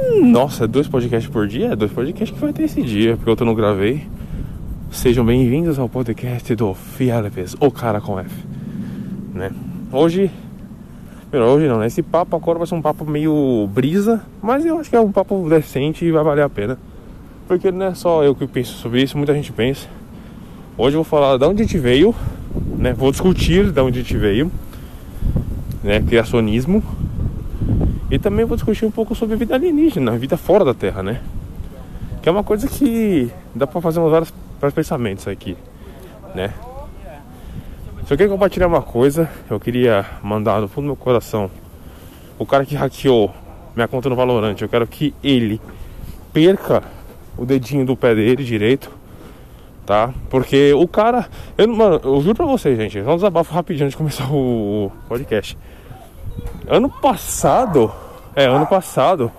Nossa, dois podcasts por dia? Dois podcasts que vai ter esse dia, porque eu não gravei. Sejam bem-vindos ao podcast do Fialepes, o cara com F. Né? Hoje. Hoje não, né? Esse papo agora vai ser um papo meio brisa, mas eu acho que é um papo decente e vai valer a pena. Porque não é só eu que penso sobre isso, muita gente pensa. Hoje eu vou falar de onde a gente veio, né? Vou discutir de onde a gente veio, né? Criacionismo. E também vou discutir um pouco sobre vida alienígena, vida fora da Terra, né? Que é uma coisa que dá pra fazer uns vários, vários pensamentos aqui, né? Eu quero compartilhar uma coisa, eu queria mandar no fundo do meu coração o cara que hackeou minha conta no Valorant, eu quero que ele perca o dedinho do pé dele direito, tá? Porque o cara, eu, mano, eu juro pra vocês, gente, só um desabafo rapidinho antes de começar o podcast. Ano passado, é, ano passado,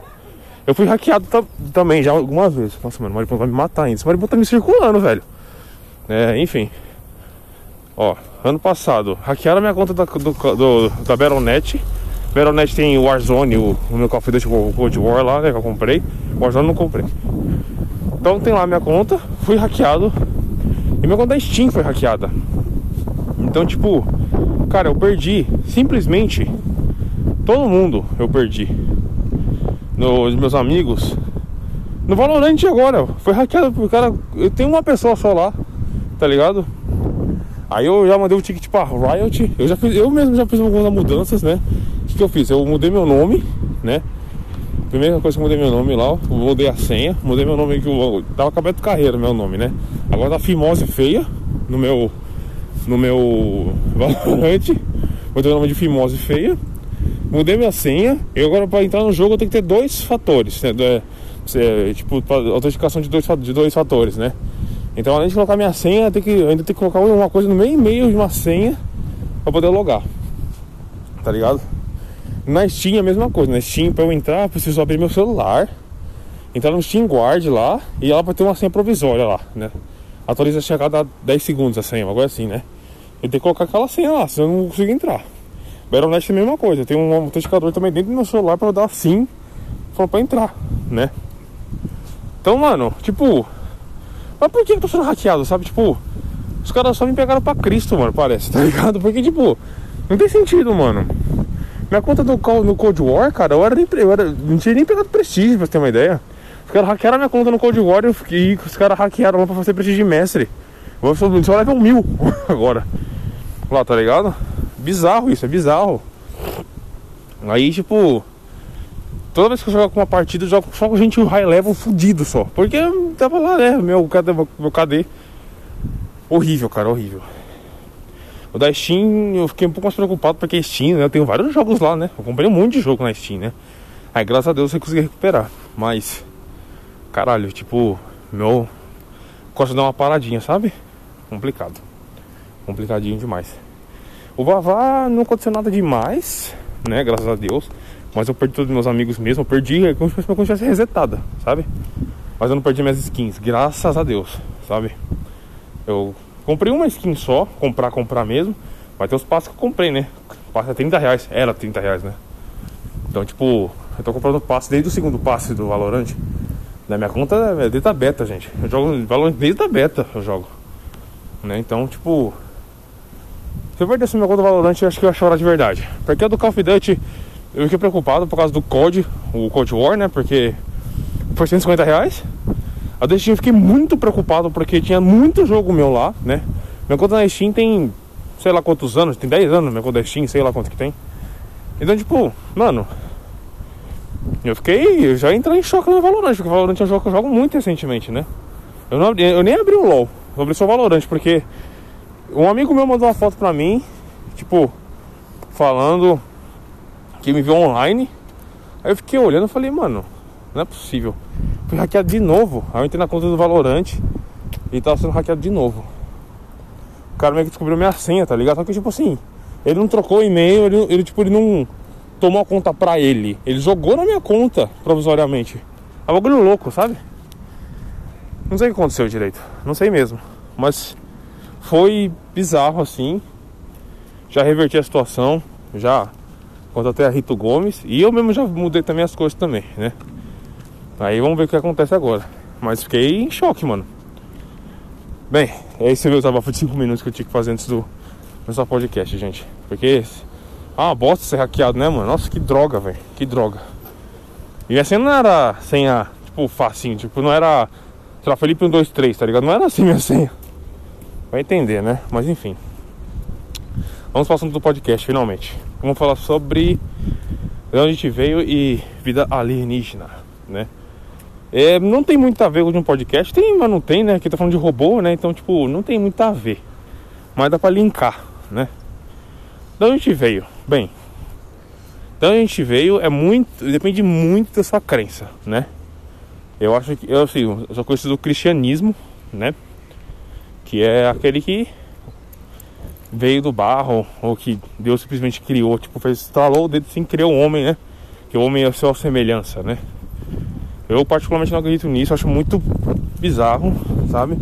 eu fui hackeado também já algumas vezes. Nossa, mano, o Maripão vai me matar ainda. Esse Maripão tá me circulando, velho. É, enfim. Ó, ano passado, hackearam minha conta da, do, do, da Battle.net. Battle.net tem o Warzone, o, o meu Call of Duty Cold War lá, né, que eu comprei. O Warzone não comprei. Então tem lá minha conta, fui hackeado. E minha conta da Steam foi hackeada. Então, tipo, cara, eu perdi simplesmente todo mundo eu perdi. Nos meus amigos. No Valorant agora, foi hackeado por cara. Eu tenho uma pessoa só lá, tá ligado? Aí eu já mandei o ticket pra Riot. Eu já fiz, eu mesmo já fiz algumas mudanças, né? O que, que eu fiz? Eu mudei meu nome, né? Primeira coisa que eu mudei meu nome lá, mudei a senha, mudei meu nome que eu tava de carreira, meu nome, né? Agora tá Fimose Feia no meu no meu Valorant. Mudei o nome de Fimose Feia. Mudei minha senha. E agora para entrar no jogo eu tenho que ter dois fatores, né? É, tipo, autenticação de dois, de dois fatores, né? Então, além de colocar minha senha, tenho que, ainda tenho que colocar uma coisa no meio e meio de uma senha para poder logar. Tá ligado? Na Steam é a mesma coisa. Na Steam, para eu entrar, eu preciso abrir meu celular, entrar no Steam Guard lá e ela vai ter uma senha provisória lá, né? Atualiza a cada 10 segundos a senha, agora assim, né? Eu tenho que colocar aquela senha lá, senão eu não consigo entrar. Battle.net é a mesma coisa, tem um autenticador também dentro do meu celular para dar sim para entrar, né? Então, mano, tipo, mas por que eu tô sendo hackeado, sabe? Tipo, os caras só me pegaram pra Cristo, mano, parece, tá ligado? Porque, tipo, não tem sentido, mano. Minha conta do, no Cold War, cara, eu era, eu era não tinha nem pegado prestígio, pra você ter uma ideia. Os caras hackearam minha conta no Cold War e os caras hackearam lá pra fazer prestígio de mestre. Vou só level mil agora. Lá, tá ligado? Bizarro isso, é bizarro. Aí, tipo, toda vez que eu jogo com uma partida, eu jogo só com gente high level fudido só. Porque tava lá, né? Meu KD, meu KD. Horrível, cara, horrível. O da Steam eu fiquei um pouco mais preocupado porque Steam, né? Eu tenho vários jogos lá, né? Eu comprei um monte de jogo na Steam, né? Aí graças a Deus eu consegui recuperar. Mas, caralho, tipo, meu. Gosto de dar uma paradinha, sabe? Complicado. Complicadinho demais. O Vavá não aconteceu nada demais, né? Graças a Deus. Mas eu perdi todos meus amigos mesmo. Eu perdi é como se eu tivesse resetada, sabe? Mas eu não perdi minhas skins, graças a Deus, sabe? Eu comprei uma skin só, comprar, comprar mesmo. Mas tem os passos que eu comprei, né? Passe é 30 reais, era 30 reais, né? Então, tipo, eu tô comprando passe desde o segundo passe do Valorant. Na minha conta é desde a beta, gente. Eu jogo Valorant desde a beta, eu jogo. Né? Então, tipo, se eu perdesse minha conta do Valorant, eu acho que eu ia chorar de verdade. Porque a do Call of Duty, eu fiquei preocupado por causa do COD, o Cold War, né? Porque foi 150 reais. A do Steam eu fiquei muito preocupado porque tinha muito jogo meu lá, né? Minha conta na Steam tem, sei lá quantos anos, tem 10 anos minha conta da Steam, sei lá quanto que tem. Então, tipo, mano, eu fiquei, eu já entrei em choque no Valorant, porque o Valorant é um jogo que eu jogo muito recentemente, né? Eu, não eu nem abri o LoL, eu abri só o Valorant, porque um amigo meu mandou uma foto pra mim, tipo, falando que me viu online. Aí eu fiquei olhando e falei, mano, não é possível. Fui hackeado de novo. Aí eu entrei na conta do Valorante e tava sendo hackeado de novo. O cara meio que descobriu minha senha, tá ligado? Só que tipo assim, ele não trocou e-mail, ele, ele tipo, ele não tomou a conta pra ele. Ele jogou na minha conta provisoriamente. É um bagulho louco, sabe? Não sei o que aconteceu direito. Não sei mesmo. Mas foi bizarro assim. Já reverti a situação, já contratei a Rito Gomes e eu mesmo já mudei também as coisas também, né? Aí vamos ver o que acontece agora. Mas fiquei em choque, mano. Bem, esse é o meu desabafo de 5 minutos que eu tinha que fazer antes do podcast, gente. Porque ah, bosta ser hackeado, né, mano? Nossa, que droga, velho. Que droga. E assim não era senha, tipo, facinho. Tipo, não era, sei lá, Felipe 123, tá ligado? Não era assim minha senha. Vai entender, né? Mas enfim. Vamos para o assunto do podcast, finalmente. Vamos falar sobre de onde a gente veio e vida alienígena, né? É, não tem muito a ver com um podcast, tem, mas não tem, né? Aqui tá falando de robô, né? Então, tipo, não tem muito a ver. Mas dá pra linkar, né? De onde a gente veio? Bem, de onde a gente veio é muito. Depende muito da sua crença, né? Eu acho que. Eu, assim, eu sou conhecido do cristianismo, né? Que é aquele que veio do barro, ou que Deus simplesmente criou, tipo, fez, estralou o dedo assim, criou o homem, né? Que o homem é a sua semelhança, né? Eu particularmente não acredito nisso, acho muito bizarro, sabe?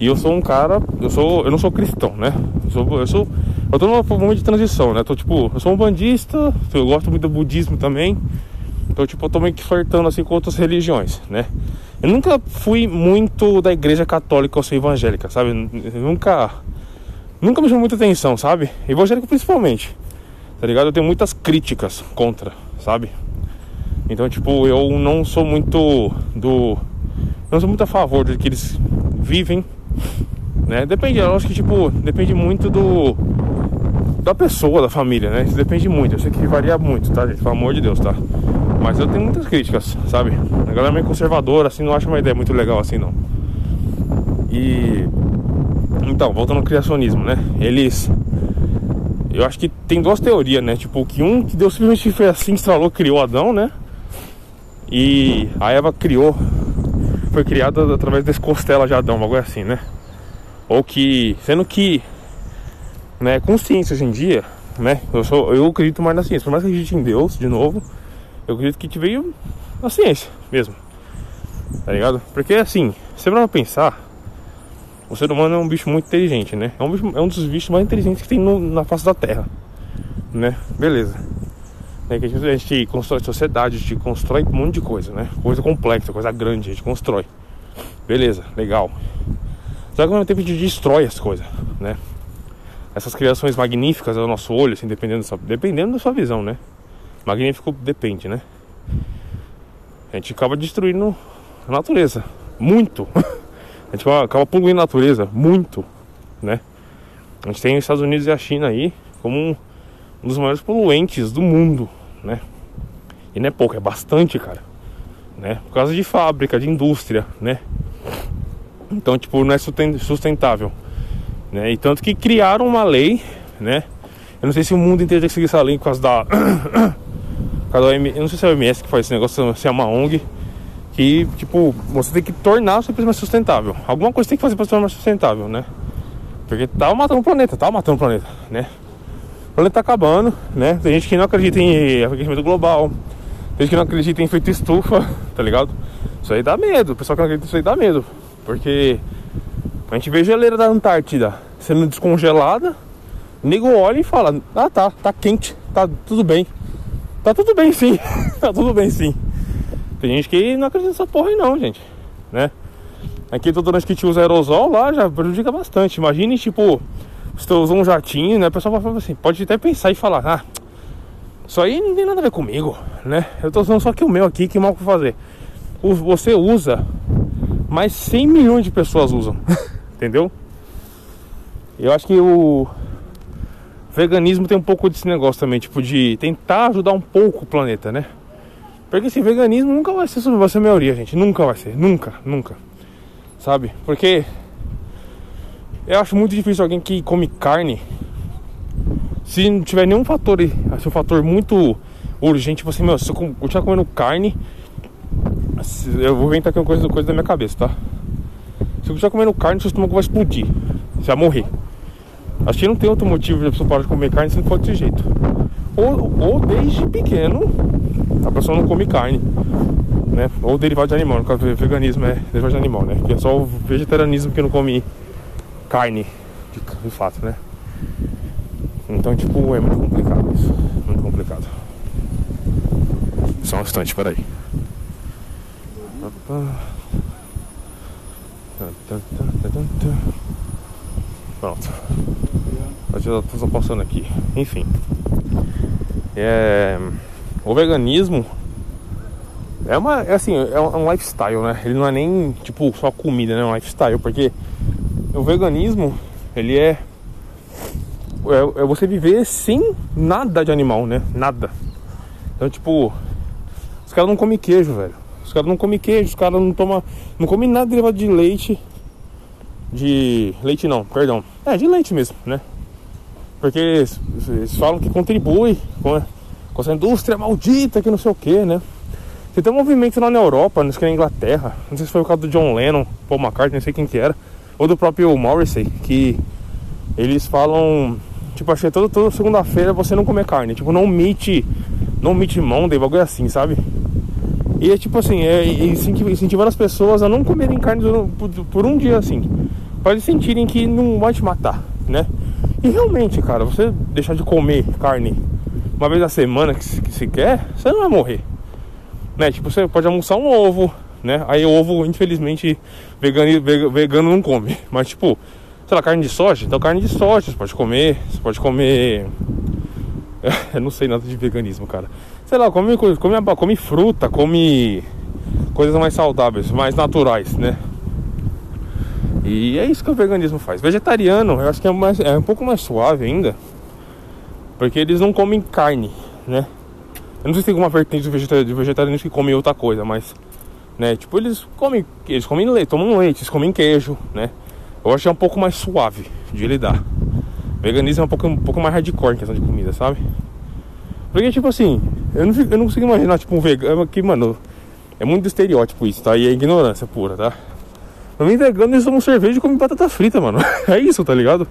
E eu sou um cara, eu sou, eu não sou cristão, né? Eu sou, eu sou, eu tô num momento de transição, né? Tô tipo, eu sou um bandista, eu gosto muito do budismo também. Então, tipo, eu tô meio que flertando assim com outras religiões, né? Eu nunca fui muito da igreja católica ou ser evangélica, sabe? Eu nunca nunca me chamou muita atenção, sabe? Evangélico principalmente. Tá ligado? Eu tenho muitas críticas contra, sabe? Então, tipo, eu não sou muito do. Não sou muito a favor de que eles vivem, né? Depende, eu acho que, tipo, depende muito do. Da pessoa, da família, né? Isso depende muito. Eu sei que varia muito, tá, gente? Pelo amor de Deus, tá? Mas eu tenho muitas críticas, sabe? A galera é meio conservadora, assim, não acho uma ideia muito legal assim, não. E. Então, voltando ao criacionismo, né? Eles. Eu acho que tem duas teorias, né? Tipo, que um que Deus simplesmente fez assim, instalou, criou Adão, né? E a Eva criou, foi criada através das costelas de Adão, algo assim, né? Ou que, sendo que, né, com ciência hoje em dia, né? Eu, sou, eu acredito mais na ciência, por mais que acredite em Deus, de novo, eu acredito que te veio na ciência mesmo, tá ligado? Porque assim, você vai pensar, o ser humano é um bicho muito inteligente, né? É um, bicho, é um dos bichos mais inteligentes que tem no, na face da Terra, né? Beleza. Né? Que a gente, a gente constrói sociedade, a gente constrói um monte de coisa, né? Coisa complexa, coisa grande, a gente constrói. Beleza, legal. Só que ao mesmo tempo a gente destrói as coisas, né? Essas criações magníficas ao nosso olho, assim, dependendo dependendo da sua visão, né? Magnífico depende, né? A gente acaba destruindo a natureza. Muito. A gente acaba poluindo a natureza. Muito. Né? A gente tem os Estados Unidos e a China aí como um, dos maiores poluentes do mundo né? E não é pouco, é bastante, cara. Né? Por causa de fábrica, de indústria, né? Então, tipo, não é sustentável. Né? E tanto que criaram uma lei, né? Eu não sei se o mundo inteiro tem que seguir essa lei por causa da. por causa da eu não sei se é a OMS que faz esse negócio, se é uma ONG. Que, tipo, você tem que tornar o seu mais sustentável. Alguma coisa tem que fazer para se tornar mais sustentável, né? Porque tá matando o planeta, tá matando o planeta, né? O planeta tá acabando, né? Tem gente que não acredita em aquecimento global. Tem gente que não acredita em efeito estufa, tá ligado? Isso aí dá medo. O pessoal que não acredita isso aí dá medo. Porque a gente vê a geleira da Antártida sendo descongelada. O nego olha e fala: Ah, tá, tá quente, tá tudo bem. Tá tudo bem sim, tá tudo bem sim. Tem gente que não acredita nessa porra aí não, gente, né? Aqui mundo que te usa aerosol lá já prejudica bastante. Imagine, tipo, você usa um jatinho, né? O pessoal fala assim, pode até pensar e falar, ah, isso aí não tem nada a ver comigo, né? Eu tô usando só que o meu aqui, que mal pra fazer. Você usa, mas 100 milhões de pessoas usam, entendeu? Eu acho que o veganismo tem um pouco desse negócio também, tipo, de tentar ajudar um pouco o planeta, né? Porque esse veganismo nunca vai ser, vai ser a maioria, gente. Nunca vai ser, nunca, nunca. Sabe? Porque eu acho muito difícil alguém que come carne. Se não tiver nenhum fator, assim, um fator muito urgente, assim, meu, se eu continuar comendo carne, eu vou inventar aqui uma coisa, coisa da minha cabeça, tá? Se eu continuar comendo carne, seu estômago vai explodir. Você vai morrer. Acho que não tem outro motivo a pessoa parar de comer carne se não for desse jeito. Ou, ou desde pequeno, a pessoa não come carne. Né? Ou derivado de animal, no caso veganismo é derivado de animal, né? Que é só o vegetarianismo que não come carne, de, de fato, né? Então, tipo, é muito complicado isso. Muito complicado. Só um instante, peraí. Pronto. Eu já tô passando aqui. Enfim. É, o veganismo é uma é assim, é um lifestyle, né? Ele não é nem tipo só comida, né? É um lifestyle, porque o veganismo, ele é é, é você viver sem nada de animal, né? Nada. Então, tipo, os caras não comem queijo, velho. Os caras não comem queijo, os caras não tomam. Não comem nada derivado de leite. De. Leite não, perdão. É, de leite mesmo, né? Porque eles, eles falam que contribui com, com essa indústria maldita que não sei o que, né? Tem um movimento lá na Europa, não sei na Inglaterra, não sei se foi o caso do John Lennon, Paul McCartney, não sei quem que era, ou do próprio Morrissey, que eles falam, tipo, achei toda, toda segunda-feira você não comer carne, tipo, não meet, não meet Monday, bagulho assim, sabe? E é tipo assim, é incentivar as pessoas a não comerem carne por, por um dia assim, para eles sentirem que não vai te matar, né? E realmente, cara, você deixar de comer carne uma vez na semana que que se quer, você não vai morrer. Né? Tipo, você pode almoçar um ovo, né? Aí ovo, infelizmente, vegano, vegano não come. Mas tipo, sei lá, carne de soja, então carne de soja você pode comer, você pode comer. Eu não sei nada de veganismo, cara. Sei lá, come, come, come fruta, come coisas mais saudáveis, mais naturais, né? E é isso que o veganismo faz. Vegetariano, eu acho que é, mais, é um pouco mais suave ainda. Porque eles não comem carne, né? Eu não sei se tem alguma vertente de vegetarianos que comem outra coisa, mas. Né, tipo, eles comem. Eles comem leite, tomam leite, eles comem queijo, né? Eu acho que é um pouco mais suave de lidar. Veganismo é um pouco, um pouco mais hardcore em questão de comida, sabe? Porque, tipo assim, eu não, eu não consigo imaginar, tipo, um vegano que, mano, é muito estereótipo isso, tá? E é ignorância pura, tá? Mim, vegano, eles tomam cerveja e comem batata frita, mano. É isso, tá ligado?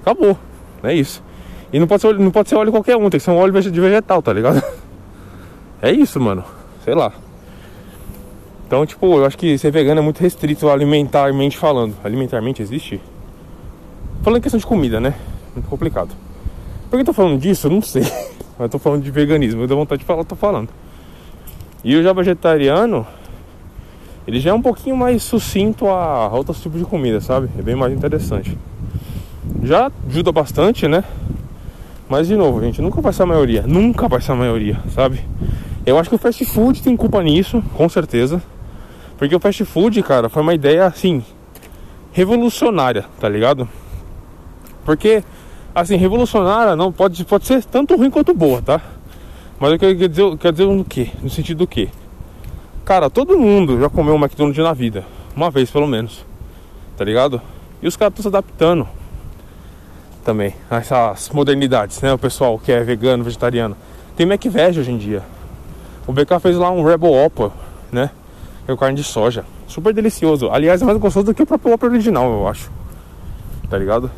Acabou. É isso. E não pode ser, não pode ser óleo qualquer um, tem que ser um óleo de vegetal, tá ligado? É isso, mano. Sei lá. Então, tipo, eu acho que ser vegano é muito restrito alimentarmente falando. Alimentarmente existe? Falando em questão de comida, né? Muito complicado. Por que eu tô falando disso? Eu não sei. Mas eu tô falando de veganismo. Eu dou vontade de falar, eu tô falando. E o já vegetariano, ele já é um pouquinho mais sucinto a outros tipos de comida, sabe? É bem mais interessante. Já ajuda bastante, né? Mas de novo, gente, nunca vai ser a maioria. Nunca vai ser a maioria, sabe? Eu acho que o fast food tem culpa nisso, com certeza. Porque o fast food, cara, foi uma ideia assim revolucionária, tá ligado? Porque assim, revolucionária não pode, pode ser tanto ruim quanto boa, tá? Mas eu quero dizer, quero dizer no que? No sentido do que? Cara, todo mundo já comeu um McDonald's na vida, uma vez pelo menos. Tá ligado? E os caras estão se adaptando também essas modernidades, né? O pessoal que é vegano, vegetariano. Tem McVeg hoje em dia. O BK fez lá um Rebel Oppa, né? É carne de soja. Super delicioso. Aliás, é mais gostoso do que o próprio Oppa original, eu acho. Tá ligado?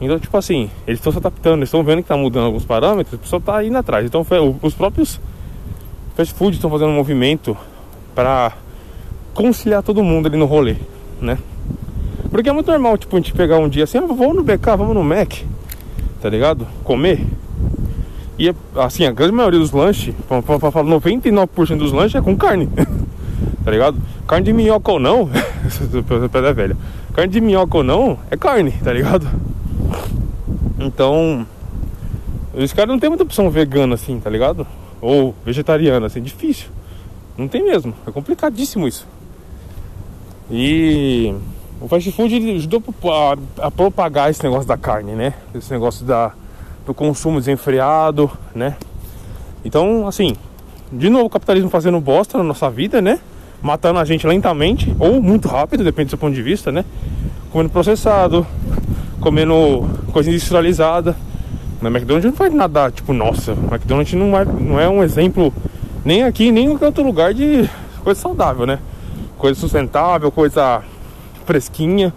Então, tipo assim, eles estão se adaptando, eles estão vendo que tá mudando alguns parâmetros, o pessoal tá indo atrás. Então, os próprios fast food estão fazendo um movimento para conciliar todo mundo ali no rolê, né? Porque é muito normal, tipo, a gente pegar um dia assim, ah, vamos no BK, vamos no Mac, tá ligado? Comer. E assim, a grande maioria dos lanches, pra falar 99% dos lanches é com carne. tá ligado? Carne de minhoca ou não, pedra velha. Carne de minhoca ou não, é carne, tá ligado? Então, os caras não tem muita opção vegana assim, tá ligado? Ou vegetariana, assim, difícil. Não tem mesmo, é complicadíssimo isso. E o fast food ajudou a, a propagar esse negócio da carne, né? Esse negócio da do consumo desenfreado, né? Então, assim, de novo o capitalismo fazendo bosta na nossa vida, né? Matando a gente lentamente ou muito rápido, depende do seu ponto de vista, né? Comendo processado, comendo coisa industrializada. Na McDonald's não faz nada, tipo, nossa, McDonald's não é, não é um exemplo nem aqui, nem em qualquer outro lugar de coisa saudável, né? Coisa sustentável, coisa fresquinha.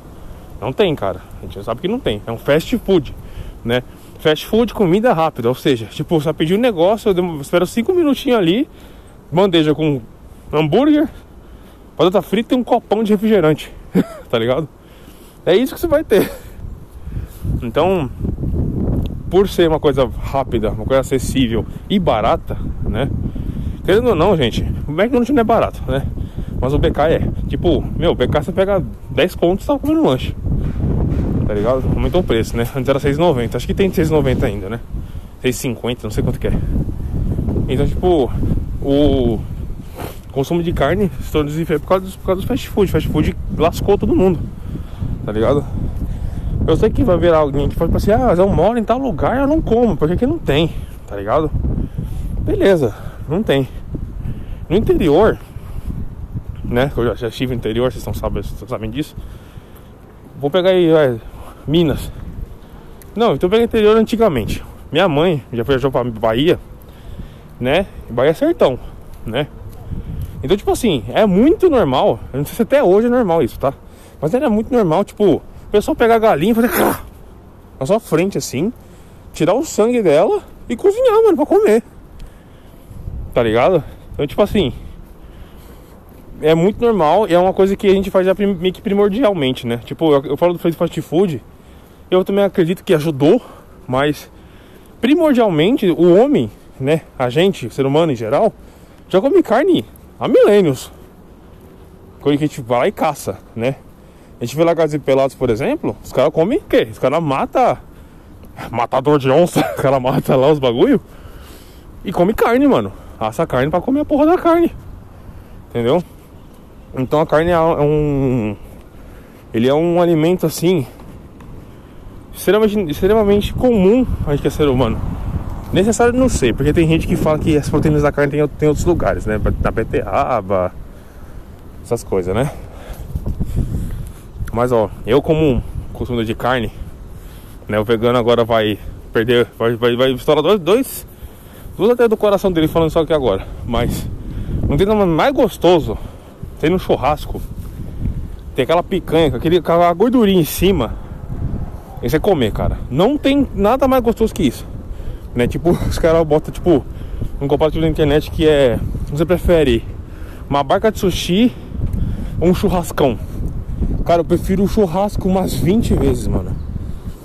Não tem, cara. A gente sabe que não tem. É um fast food, né? Fast food, comida rápida, ou seja, tipo, você pediu um negócio, eu espero cinco minutinhos ali, bandeja com hambúrguer, batata frita e um copão de refrigerante, tá ligado? É isso que você vai ter. Então, por ser uma coisa rápida, uma coisa acessível e barata, né? Querendo ou não, gente, o McDonald's não é barato, né? Mas o BK é. Tipo, meu, o BK você pega 10 contos e tá comendo lanche. Tá ligado? Aumentou o preço, né? Antes era 6,90. Acho que tem 6,90 ainda, né? 6,50, não sei quanto que é. Então, tipo, o consumo de carne se tornou desenfreado por causa, dos, por causa do fast food. Fast food lascou todo mundo. Tá ligado? Eu sei que vai ver alguém que fala assim, ah, mas eu moro em tal lugar, eu não como, porque aqui não tem, tá ligado? Beleza, não tem. No interior, né? Eu já, estive no interior, vocês, não sabem, vocês sabem disso. Vou pegar aí, vai, Minas. Não, então peguei interior antigamente. Minha mãe já viajou pra Bahia, né? Bahia é sertão, né? Então, tipo assim, é muito normal. Eu não sei se até hoje é normal isso, tá? Mas era muito normal, tipo, o pessoal pegar a galinha e fazer na sua frente assim, tirar o sangue dela e cozinhar, mano, pra comer. Tá ligado? Então, tipo assim, é muito normal e é uma coisa que a gente faz já meio que primordialmente, né? Tipo, eu, eu falo do fast food, eu também acredito que ajudou, mas primordialmente o homem, né? A gente, ser humano em geral, já come carne há milênios. Coisa que a gente vai lá e caça, né? A gente vê lá Gatos e Pelados, por exemplo, os caras comem o quê? Os caras matam matador de onça, o cara mata lá os bagulho e come carne, mano. Assa carne pra comer a porra da carne. Entendeu? Então a carne é um. Ele é um alimento assim. Extremamente, extremamente comum a gente que é ser humano. Necessário não sei, porque tem gente que fala que as proteínas da carne tem, tem outros lugares, né? Na beterraba, essas coisas, né? Mas ó, eu como consumidor de carne, né? O vegano agora vai perder, vai, vai, vai estourar dois, dois, duas até do coração dele falando só aqui agora. Mas não tem nada mais gostoso tem no churrasco, tem aquela picanha, aquele, aquela gordurinha em cima. Esse é comer, cara. Não tem nada mais gostoso que isso. Né? Tipo, os caras botam, tipo, um compartilhamento na internet que é. Você prefere uma barca de sushi ou um churrascão? Cara, eu prefiro o churrasco umas 20 vezes, mano.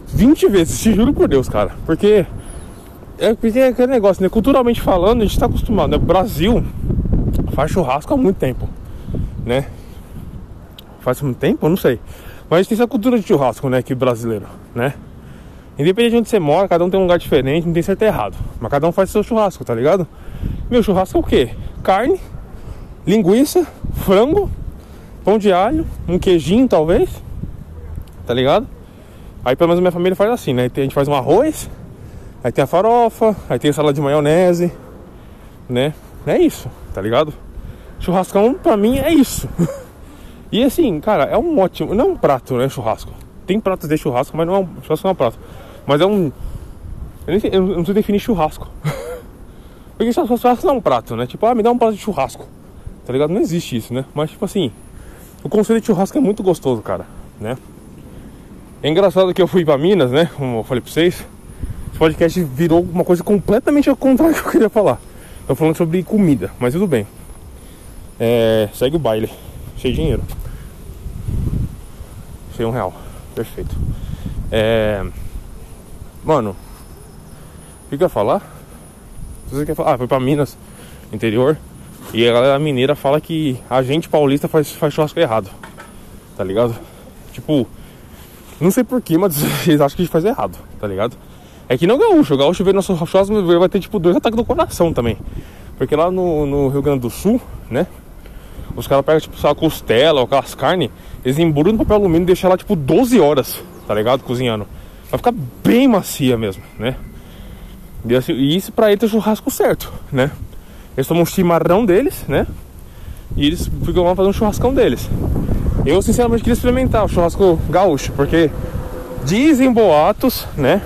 20 vezes, te juro por Deus, cara. Porque é, porque é aquele negócio, né? Culturalmente falando, a gente tá acostumado, né? O Brasil faz churrasco há muito tempo né? Faz muito tempo? Eu não sei. Mas tem essa cultura de churrasco, né? Aqui brasileiro, né? Independente de onde você mora, cada um tem um lugar diferente, não tem certo e errado. Mas cada um faz seu churrasco, tá ligado? Meu churrasco é o quê? Carne, linguiça, frango, pão de alho, um queijinho talvez. Tá ligado? Aí pelo menos minha família faz assim, né? A gente faz um arroz, aí tem a farofa, aí tem a salada de maionese, né? É isso, tá ligado? Churrascão pra mim é isso. e assim, cara, é um ótimo. Não é um prato, né? Churrasco. Tem pratos de churrasco, mas não é um. Churrasco não é um prato. Mas é um. Eu, nem sei, eu não sei definir churrasco. Porque churrasco não é um prato, né? Tipo, ah, me dá um prato de churrasco. Tá ligado? Não existe isso, né? Mas tipo assim, o conceito de churrasco é muito gostoso, cara, né? É engraçado que eu fui pra Minas, né? Como eu falei pra vocês. Esse podcast virou uma coisa completamente ao contrário do que eu queria falar. Tô falando sobre comida, mas tudo bem. É, segue o baile. Cheio de dinheiro. Cheio um real. Perfeito. É, mano, o que eu ia falar? Você quer falar? Ah, foi pra Minas, interior. E a galera mineira fala que a gente paulista faz, faz churrasco errado. Tá ligado? Tipo, não sei porquê, mas eles acham que a gente faz errado, tá ligado? É que não gaúcho, o gaúcho vê nosso churrasco vai ter tipo dois ataques do coração também. Porque lá no, no Rio Grande do Sul, né? Os caras pegam, tipo, a costela ou aquelas carnes, eles embrulham no papel alumínio e deixam lá, tipo, 12 horas, tá ligado? Cozinhando. Vai ficar bem macia mesmo, né? E, assim, isso pra eles é o churrasco certo, né? Eles tomam um chimarrão deles, né? E eles ficam lá fazendo um churrascão deles. Eu, sinceramente, queria experimentar o churrasco gaúcho, porque dizem boatos, né?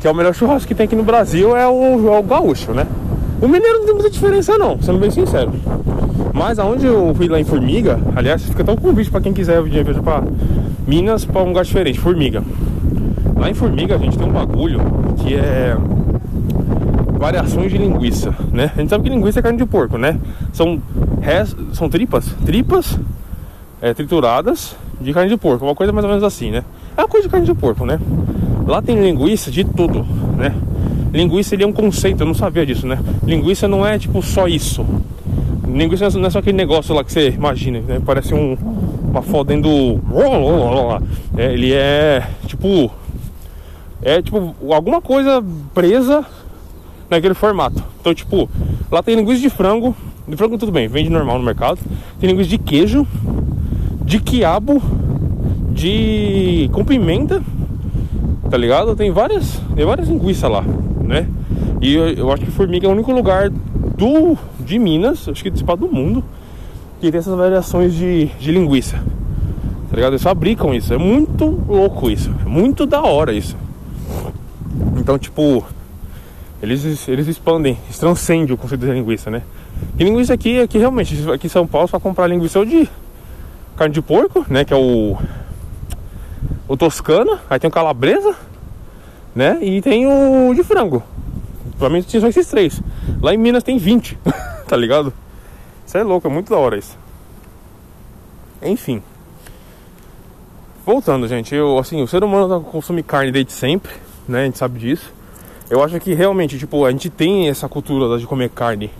Que é o melhor churrasco que tem aqui no Brasil é o, é o gaúcho, né? O mineiro não tem muita diferença, não, sendo bem sincero. Mas aonde eu fui lá em Formiga, aliás, fica até um convite para quem quiser viajar para Minas para um lugar diferente, Formiga. Lá em Formiga gente tem um bagulho que é variações de linguiça, né? A gente sabe que linguiça é carne de porco, né? São res... são tripas, tripas é, trituradas de carne de porco, uma coisa mais ou menos assim, né? É uma coisa de carne de porco, né? Lá tem linguiça de tudo, né? linguiça ele é um conceito, eu não sabia disso, né? Linguiça não é tipo só isso. Linguiça não é só aquele negócio lá que você imagina, né? Parece um, uma fodendo. É, ele é tipo. É tipo alguma coisa presa naquele formato. Então, tipo, lá tem linguiça de frango. De frango tudo bem, vende normal no mercado. Tem linguiça de queijo, de quiabo, de com pimenta, tá ligado? Tem várias, tem várias linguiças lá, né? E eu, eu, acho que Formiga é o único lugar do de Minas, acho que do mundo, que tem essas variações de, de linguiça. Tá ligado? Eles fabricam isso. É muito louco isso. É muito da hora isso. Então, tipo, eles, eles expandem, eles transcendem o conceito de linguiça, né? E linguiça aqui, aqui realmente, aqui em São Paulo, só comprar linguiça de carne de porco, né? Que é o o toscana, aí tem o calabresa, né? E tem o de frango. Provavelmente são esses três. Lá em Minas tem 20, tá ligado? Isso é louco, é muito da hora isso. Enfim. Voltando, gente, eu assim, o ser humano consome carne desde sempre, né? A gente sabe disso. Eu acho que realmente, tipo, a gente tem essa cultura de comer carne.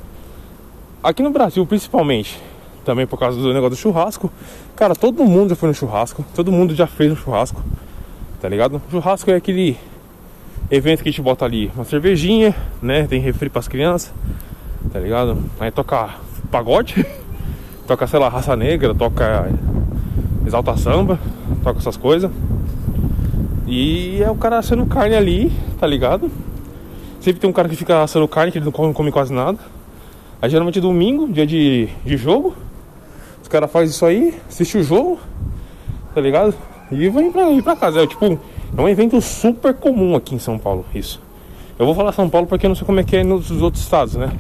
Aqui no Brasil, principalmente, também por causa do negócio do churrasco. Cara, todo mundo já foi no churrasco, todo mundo já fez um churrasco, tá ligado? Churrasco é aquele evento que a gente bota ali uma cervejinha, né? Tem refri pras crianças, tá ligado? Aí toca pagode, toca, sei lá, raça negra, toca exalta samba, toca essas coisas. E é o cara assando carne ali, tá ligado? Sempre tem um cara que fica assando carne que ele não come, não come quase nada. Aí geralmente domingo, dia de, de jogo, os caras fazem isso aí, assiste o jogo, tá ligado? E vem pra, ir pra casa. É tipo, é um evento super comum aqui em São Paulo, isso. Eu vou falar São Paulo porque eu não sei como é que é nos outros estados, né?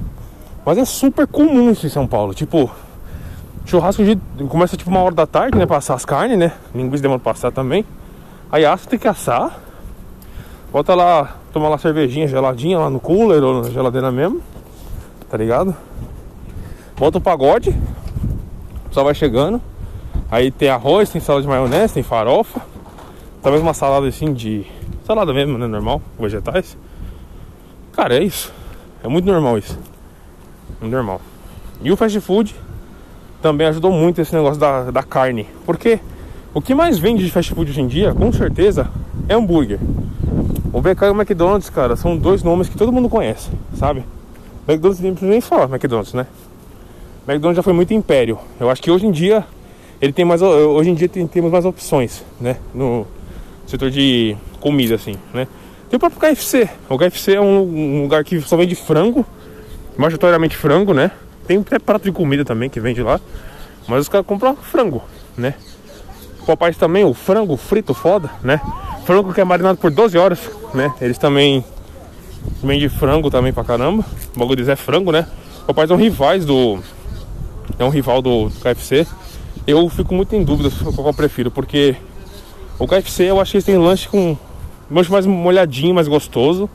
Mas é super comum isso em São Paulo. Tipo, churrasco de, começa tipo uma hora da tarde, né? Passar as carnes, né? Linguiça demora pra passar também. Aí assa tem que assar. Bota lá, tomar lá cervejinha geladinha lá no cooler ou na geladeira mesmo. Tá ligado? Bota o pagode pessoal vai chegando. Aí tem arroz, tem salada de maionese, tem farofa. Talvez uma salada assim de. Salada mesmo, né? Normal, vegetais. Cara, é isso. É muito normal isso. Muito normal. E o fast food também ajudou muito esse negócio da, da carne. Porque o que mais vende de fast food hoje em dia, com certeza, é hambúrguer. O BK e o McDonald's, cara, são dois nomes que todo mundo conhece, sabe? McDonald's nem precisa nem falar McDonald's, né? McDonald's já foi muito império. Eu acho que hoje em dia ele tem mais hoje em dia tem, temos mais opções, né, no setor de comida assim, né? Tem o próprio KFC. O KFC é um, um lugar que só vende frango, majoritariamente frango, né? Tem até prato de comida também que vende lá, mas os caras compram frango, né? Popeyes também, o frango frito foda, né? Frango que é marinado por 12 horas, né? Eles também vendem frango também pra caramba. O bagulho deles é frango, né? Popeyes são rivais do é um rival do KFC. Eu fico muito em dúvida qual eu prefiro, porque o KFC eu acho que eles têm lanche com lanche mais molhadinho, mais gostoso.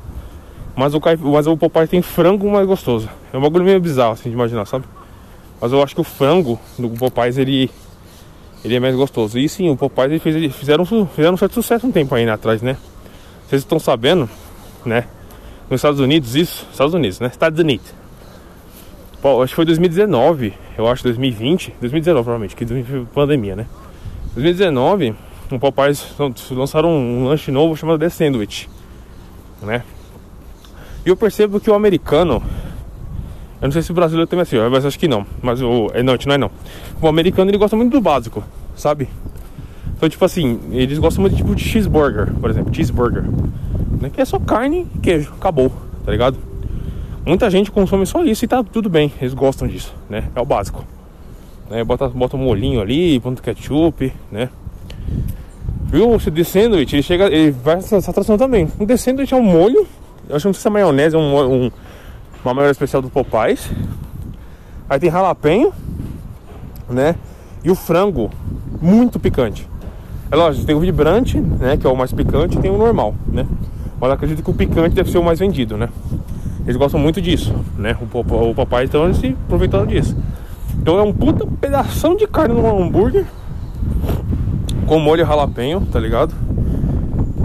Mas o, KFC, mas o Popeye tem frango mais gostoso. É um bagulho meio bizarro assim de imaginar, sabe? Mas eu acho que o frango do Popeyes ele, ele é mais gostoso. E sim, o Popeyes eles fizeram, fizeram um certo sucesso um tempo né, atrás, né? Vocês estão sabendo, né? Nos Estados Unidos, isso, Estados Unidos, né? Estados Unidos. Acho que foi 2019 eu acho 2020, 2019 provavelmente, que pandemia, né? 2019, o Popeyes lançaram um, um lanche novo chamado The Sandwich, né? E eu percebo que o americano, eu não sei se o brasileiro tem assim, mas acho que não, mas o, é, não, não é não. O americano ele gosta muito do básico, sabe? Então, tipo assim, eles gostam muito tipo de cheeseburger, por exemplo, cheeseburger, né? Que é só carne e queijo, acabou, tá ligado? Muita gente consome só isso e tá tudo bem, eles gostam disso, né? É o básico. Né? Bota, bota um molhinho ali, ponto ketchup, né? Viu? O The Sandwich, ele chega, ele vai essa, essa atração também. O The Sandwich é um molho, eu acho que não sei se é maionese, é um, um, uma maionese especial do Popeyes. Aí tem jalapeno, né? E o frango, muito picante. É lógico, tem o vibrante, né? Que é o mais picante, e tem o normal, né? Mas acredito que o picante deve ser o mais vendido, né? Eles gostam muito disso, né? O, o papai então ele se aproveitou disso. Então é um puta pedação de carne no hambúrguer com molho ralapenho, tá ligado?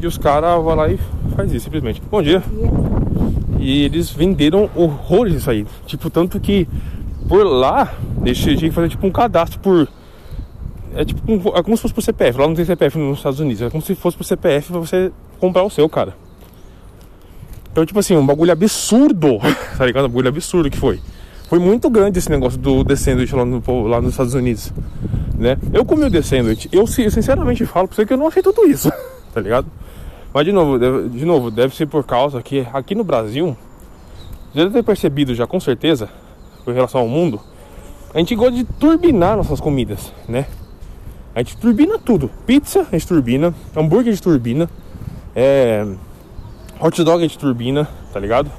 E os caras vão lá e faz isso simplesmente. Bom dia. E eles venderam horrores isso aí. Tipo, tanto que por lá, eles tinham que fazer tipo um cadastro por. É tipo é como se fosse por CPF. Lá não tem CPF nos Estados Unidos. É como se fosse por CPF pra você comprar o seu, cara. Então, tipo assim, um bagulho absurdo. tá ligado? Um bagulho absurdo que foi. Foi muito grande esse negócio do descendente lá, no, lá nos Estados Unidos. Né? Eu comi o descendente. Eu sinceramente falo pra você que eu não achei tudo isso. tá ligado? Mas de novo, deve, de novo, deve ser por causa que aqui no Brasil, já deve ter percebido já com certeza, com relação ao mundo, a gente gosta de turbinar nossas comidas, né? A gente turbina tudo. Pizza a gente turbina, hambúrguer a gente turbina, é, hot dog a gente turbina, tá ligado?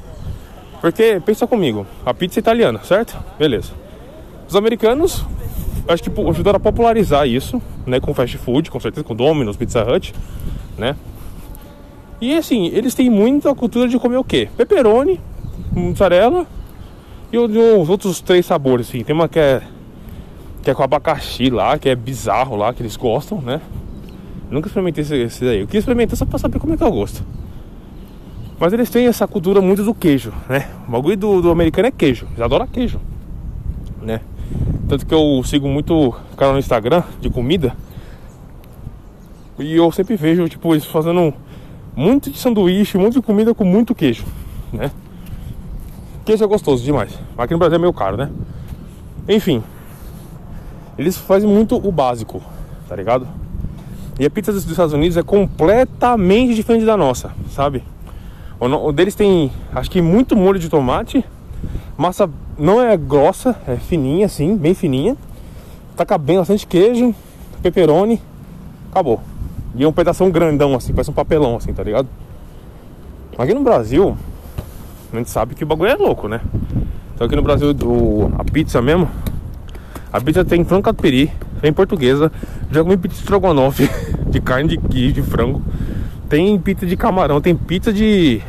Porque pensa comigo, a pizza é italiana, certo? Beleza. Os americanos acho que ajudaram a popularizar isso, né, com fast food, com certeza com Domino's, Pizza Hut, né? E assim, eles têm muita cultura de comer o quê? Pepperoni, mussarela e os outros três sabores, assim. Tem uma que é que é com abacaxi lá, que é bizarro lá, que eles gostam, né? Nunca experimentei esse, esse daí. Eu queria experimentar só pra saber como é que é o gosto. Mas eles têm essa cultura muito do queijo, né? O bagulho do, do americano é queijo. Eles adoram queijo, né? Tanto que eu sigo muito canal no Instagram de comida. E eu sempre vejo, tipo, eles fazendo muito de sanduíche, muito de comida com muito queijo, né? Queijo é gostoso demais. Aqui no Brasil é meio caro, né? Enfim, eles fazem muito o básico, tá ligado? E a pizza dos Estados Unidos é completamente diferente da nossa, sabe? O deles tem, acho que muito molho de tomate, massa não é grossa, é fininha assim, bem fininha. Taca bem bastante queijo, pepperoni, acabou. E é um pedaço grandão assim, parece um papelão assim, tá ligado? Aqui no Brasil, a gente sabe que o bagulho é louco, né? Então aqui no Brasil, o, a pizza mesmo, a pizza tem frango catupiry, tem portuguesa, já comi pizza de estrogonofe, de carne de de frango. Tem pizza de camarão, tem pizza de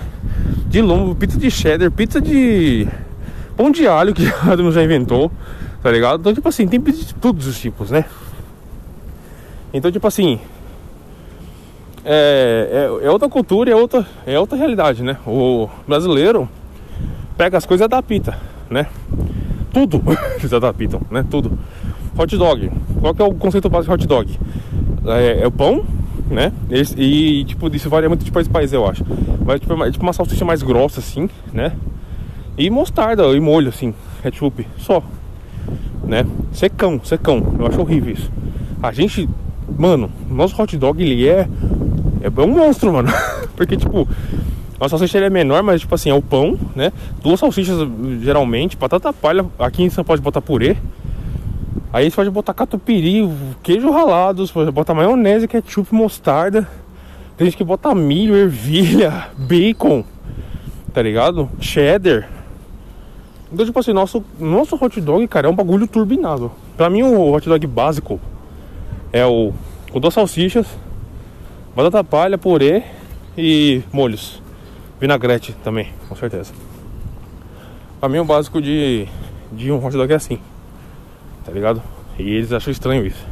de lombo, pizza de cheddar, pizza de pão de alho que já inventou, tá ligado? Então, tipo assim, tem pizza de todos os tipos, né? Então, tipo assim, é, é, é, outra cultura, é outra, é outra realidade, né? O brasileiro pega as coisas e adapta, né? Tudo eles adaptam, né? Tudo. Hot dog. Qual que é o conceito básico de hot dog? É, é o pão, né? E, e, tipo, isso varia muito de país para país, eu acho. Mas tipo, é tipo uma salsicha mais grossa, assim, né? E mostarda e molho, assim, ketchup, só. Né? Secão, secão. Eu acho horrível isso. A gente, mano, nosso hot dog ele é é um monstro, mano. Porque, tipo, a salsicha é menor, mas, tipo assim, é o pão, né? Duas salsichas, geralmente, batata palha. Aqui em São Paulo pode botar purê. Aí você pode botar catupiry, queijo ralado, você pode botar maionese, ketchup, mostarda. Tem gente que bota milho, ervilha, bacon, tá ligado? Cheddar. Então, tipo assim, nosso, nosso hot dog, cara, é um bagulho turbinado. Pra mim, o hot dog básico é o com duas salsichas, Batata palha, purê e molhos. Vinagrete também, com certeza. Pra mim o básico de, de um hot dog é assim. Tá ligado? E eles acham estranho isso.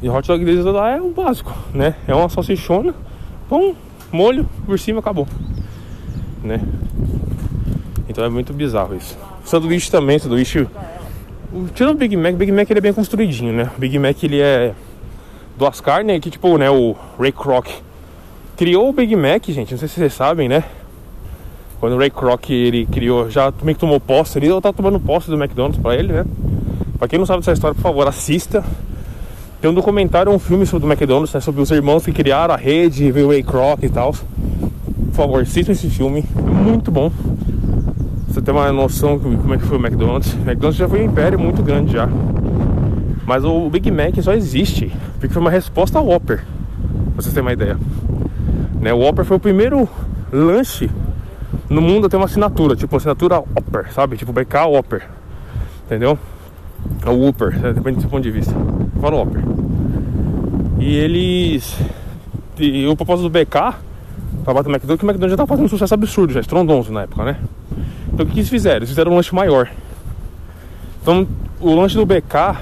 E hot dog deles lá é o básico, né? É uma salsichona, pão, molho, por cima acabou. Né? Então é muito bizarro isso. Sanduíche também, sanduíche. Tirando o Big Mac, o Big Mac ele é bem construidinho, né? O Big Mac ele é duas carnes que tipo, né, o Ray Kroc criou o Big Mac, gente, não sei se vocês sabem, né? Quando o Ray Kroc ele criou, já meio que tomou posse eu tava tomando posse do McDonald's pra ele, né? Pra quem não sabe dessa história, por favor, assista. Tem um documentário, um filme sobre o McDonald's, né, sobre os irmãos que criaram a rede, veio o Ray Kroc e tal. Por favor, assistam esse filme, é muito bom. Você tem uma noção de como é que foi o McDonald's. O McDonald's já foi um império muito grande já. Mas o Big Mac só existe porque foi uma resposta ao Whopper. Pra vocês terem uma ideia. Né, o Whopper foi o primeiro lanche no mundo a ter uma assinatura, tipo assinatura Whopper, sabe? Tipo BK Whopper. Entendeu? É o Whopper, né? depende do seu ponto de vista. Fala Whopper. E eles. E o propósito do BK pra bater o McDonald's, que o McDonald's já tava fazendo um sucesso absurdo, já estrondoso na época, né? Então o que eles fizeram? Eles fizeram um lanche maior. Então o lanche do BK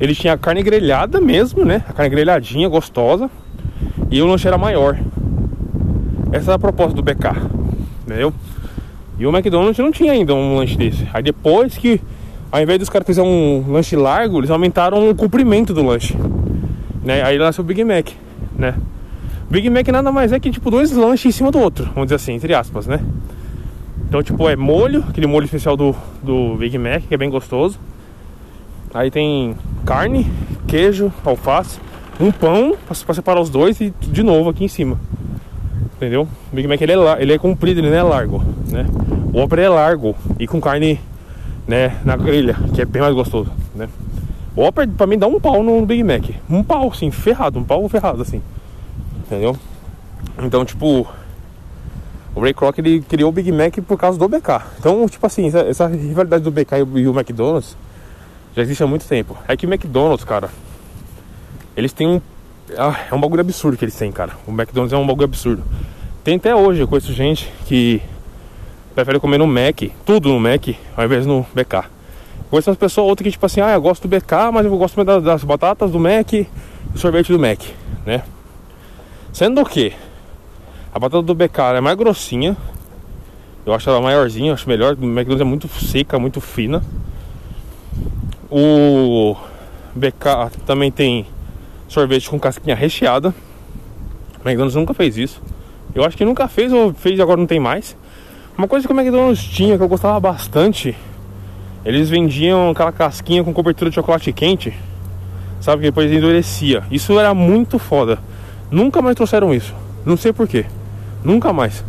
ele tinha a carne grelhada mesmo, né? A carne grelhadinha, gostosa. E o lanche era maior. Essa é a proposta do BK. entendeu? E o McDonald's não tinha ainda um lanche desse. Aí depois que, ao invés dos caras fazerem um lanche largo, eles aumentaram o comprimento do lanche. Né? Aí nasceu o Big Mac, né? Big Mac nada mais é que tipo dois lanches em cima do outro, vamos dizer assim, entre aspas, né? Então, tipo, é molho, aquele molho especial do, do Big Mac, que é bem gostoso. Aí tem carne, queijo, alface, um pão pra separar os dois e de novo aqui em cima. Entendeu? O Big Mac ele é, ele é comprido, ele não é largo, né? O Whopper é largo e com carne, né, na grelha, que é bem mais gostoso, né? O Whopper pra mim dá um pau no Big Mac. Um pau, assim, ferrado, um pau ferrado, assim. Entendeu? Então, tipo, o Ray Kroc ele criou o Big Mac por causa do BK. Então, tipo assim, essa, essa rivalidade do BK e o McDonald's já existe há muito tempo. É que o McDonald's, cara, eles têm um. Ah, é um bagulho absurdo que eles têm, cara. O McDonald's é um bagulho absurdo. Tem até hoje, eu conheço gente que prefere comer no Mac, tudo no Mac, ao invés no BK. Conheço umas pessoas outras que, tipo assim, ah, eu gosto do BK, mas eu gosto das, das batatas do Mac e sorvete do Mac, né? Sendo que a batata do BK é mais grossinha. Eu acho ela maiorzinha, acho melhor. O McDonald's é muito seca, muito fina. O BK também tem sorvete com casquinha recheada. O McDonald's nunca fez isso. Eu acho que nunca fez ou fez e agora não tem mais. Uma coisa que o McDonald's tinha que eu gostava bastante, eles vendiam aquela casquinha com cobertura de chocolate quente, sabe? Que depois endurecia. Isso era muito foda. Nunca mais trouxeram isso. Não sei porquê. Nunca mais.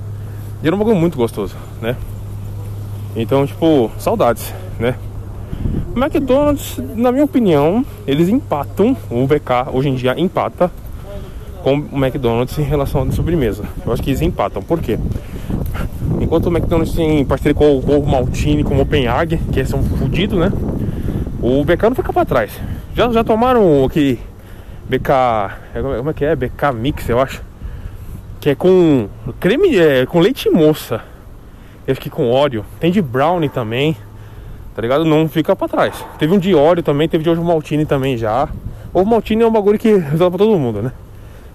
E era um bagulho muito gostoso, né? Então, tipo, saudades, né? O McDonald's, na minha opinião, eles empatam. O BK hoje em dia empata com o McDonald's em relação à sobremesa. Eu acho que eles empatam. Por quê? Enquanto o McDonald's tem parceria com o Gorro Maltini, com o Openhag, que são fodidos, né? O BK não fica pra trás. Já, já tomaram aquele BK. Como é que é? BK Mix, eu acho. Que é com creme, é, com leite moça. Eu fiquei com óleo. Tem de brownie também. Tá ligado? Não fica pra trás. Teve um de óleo também, teve de ovo maltine também já. Ovo maltine é um bagulho que usava pra todo mundo, né?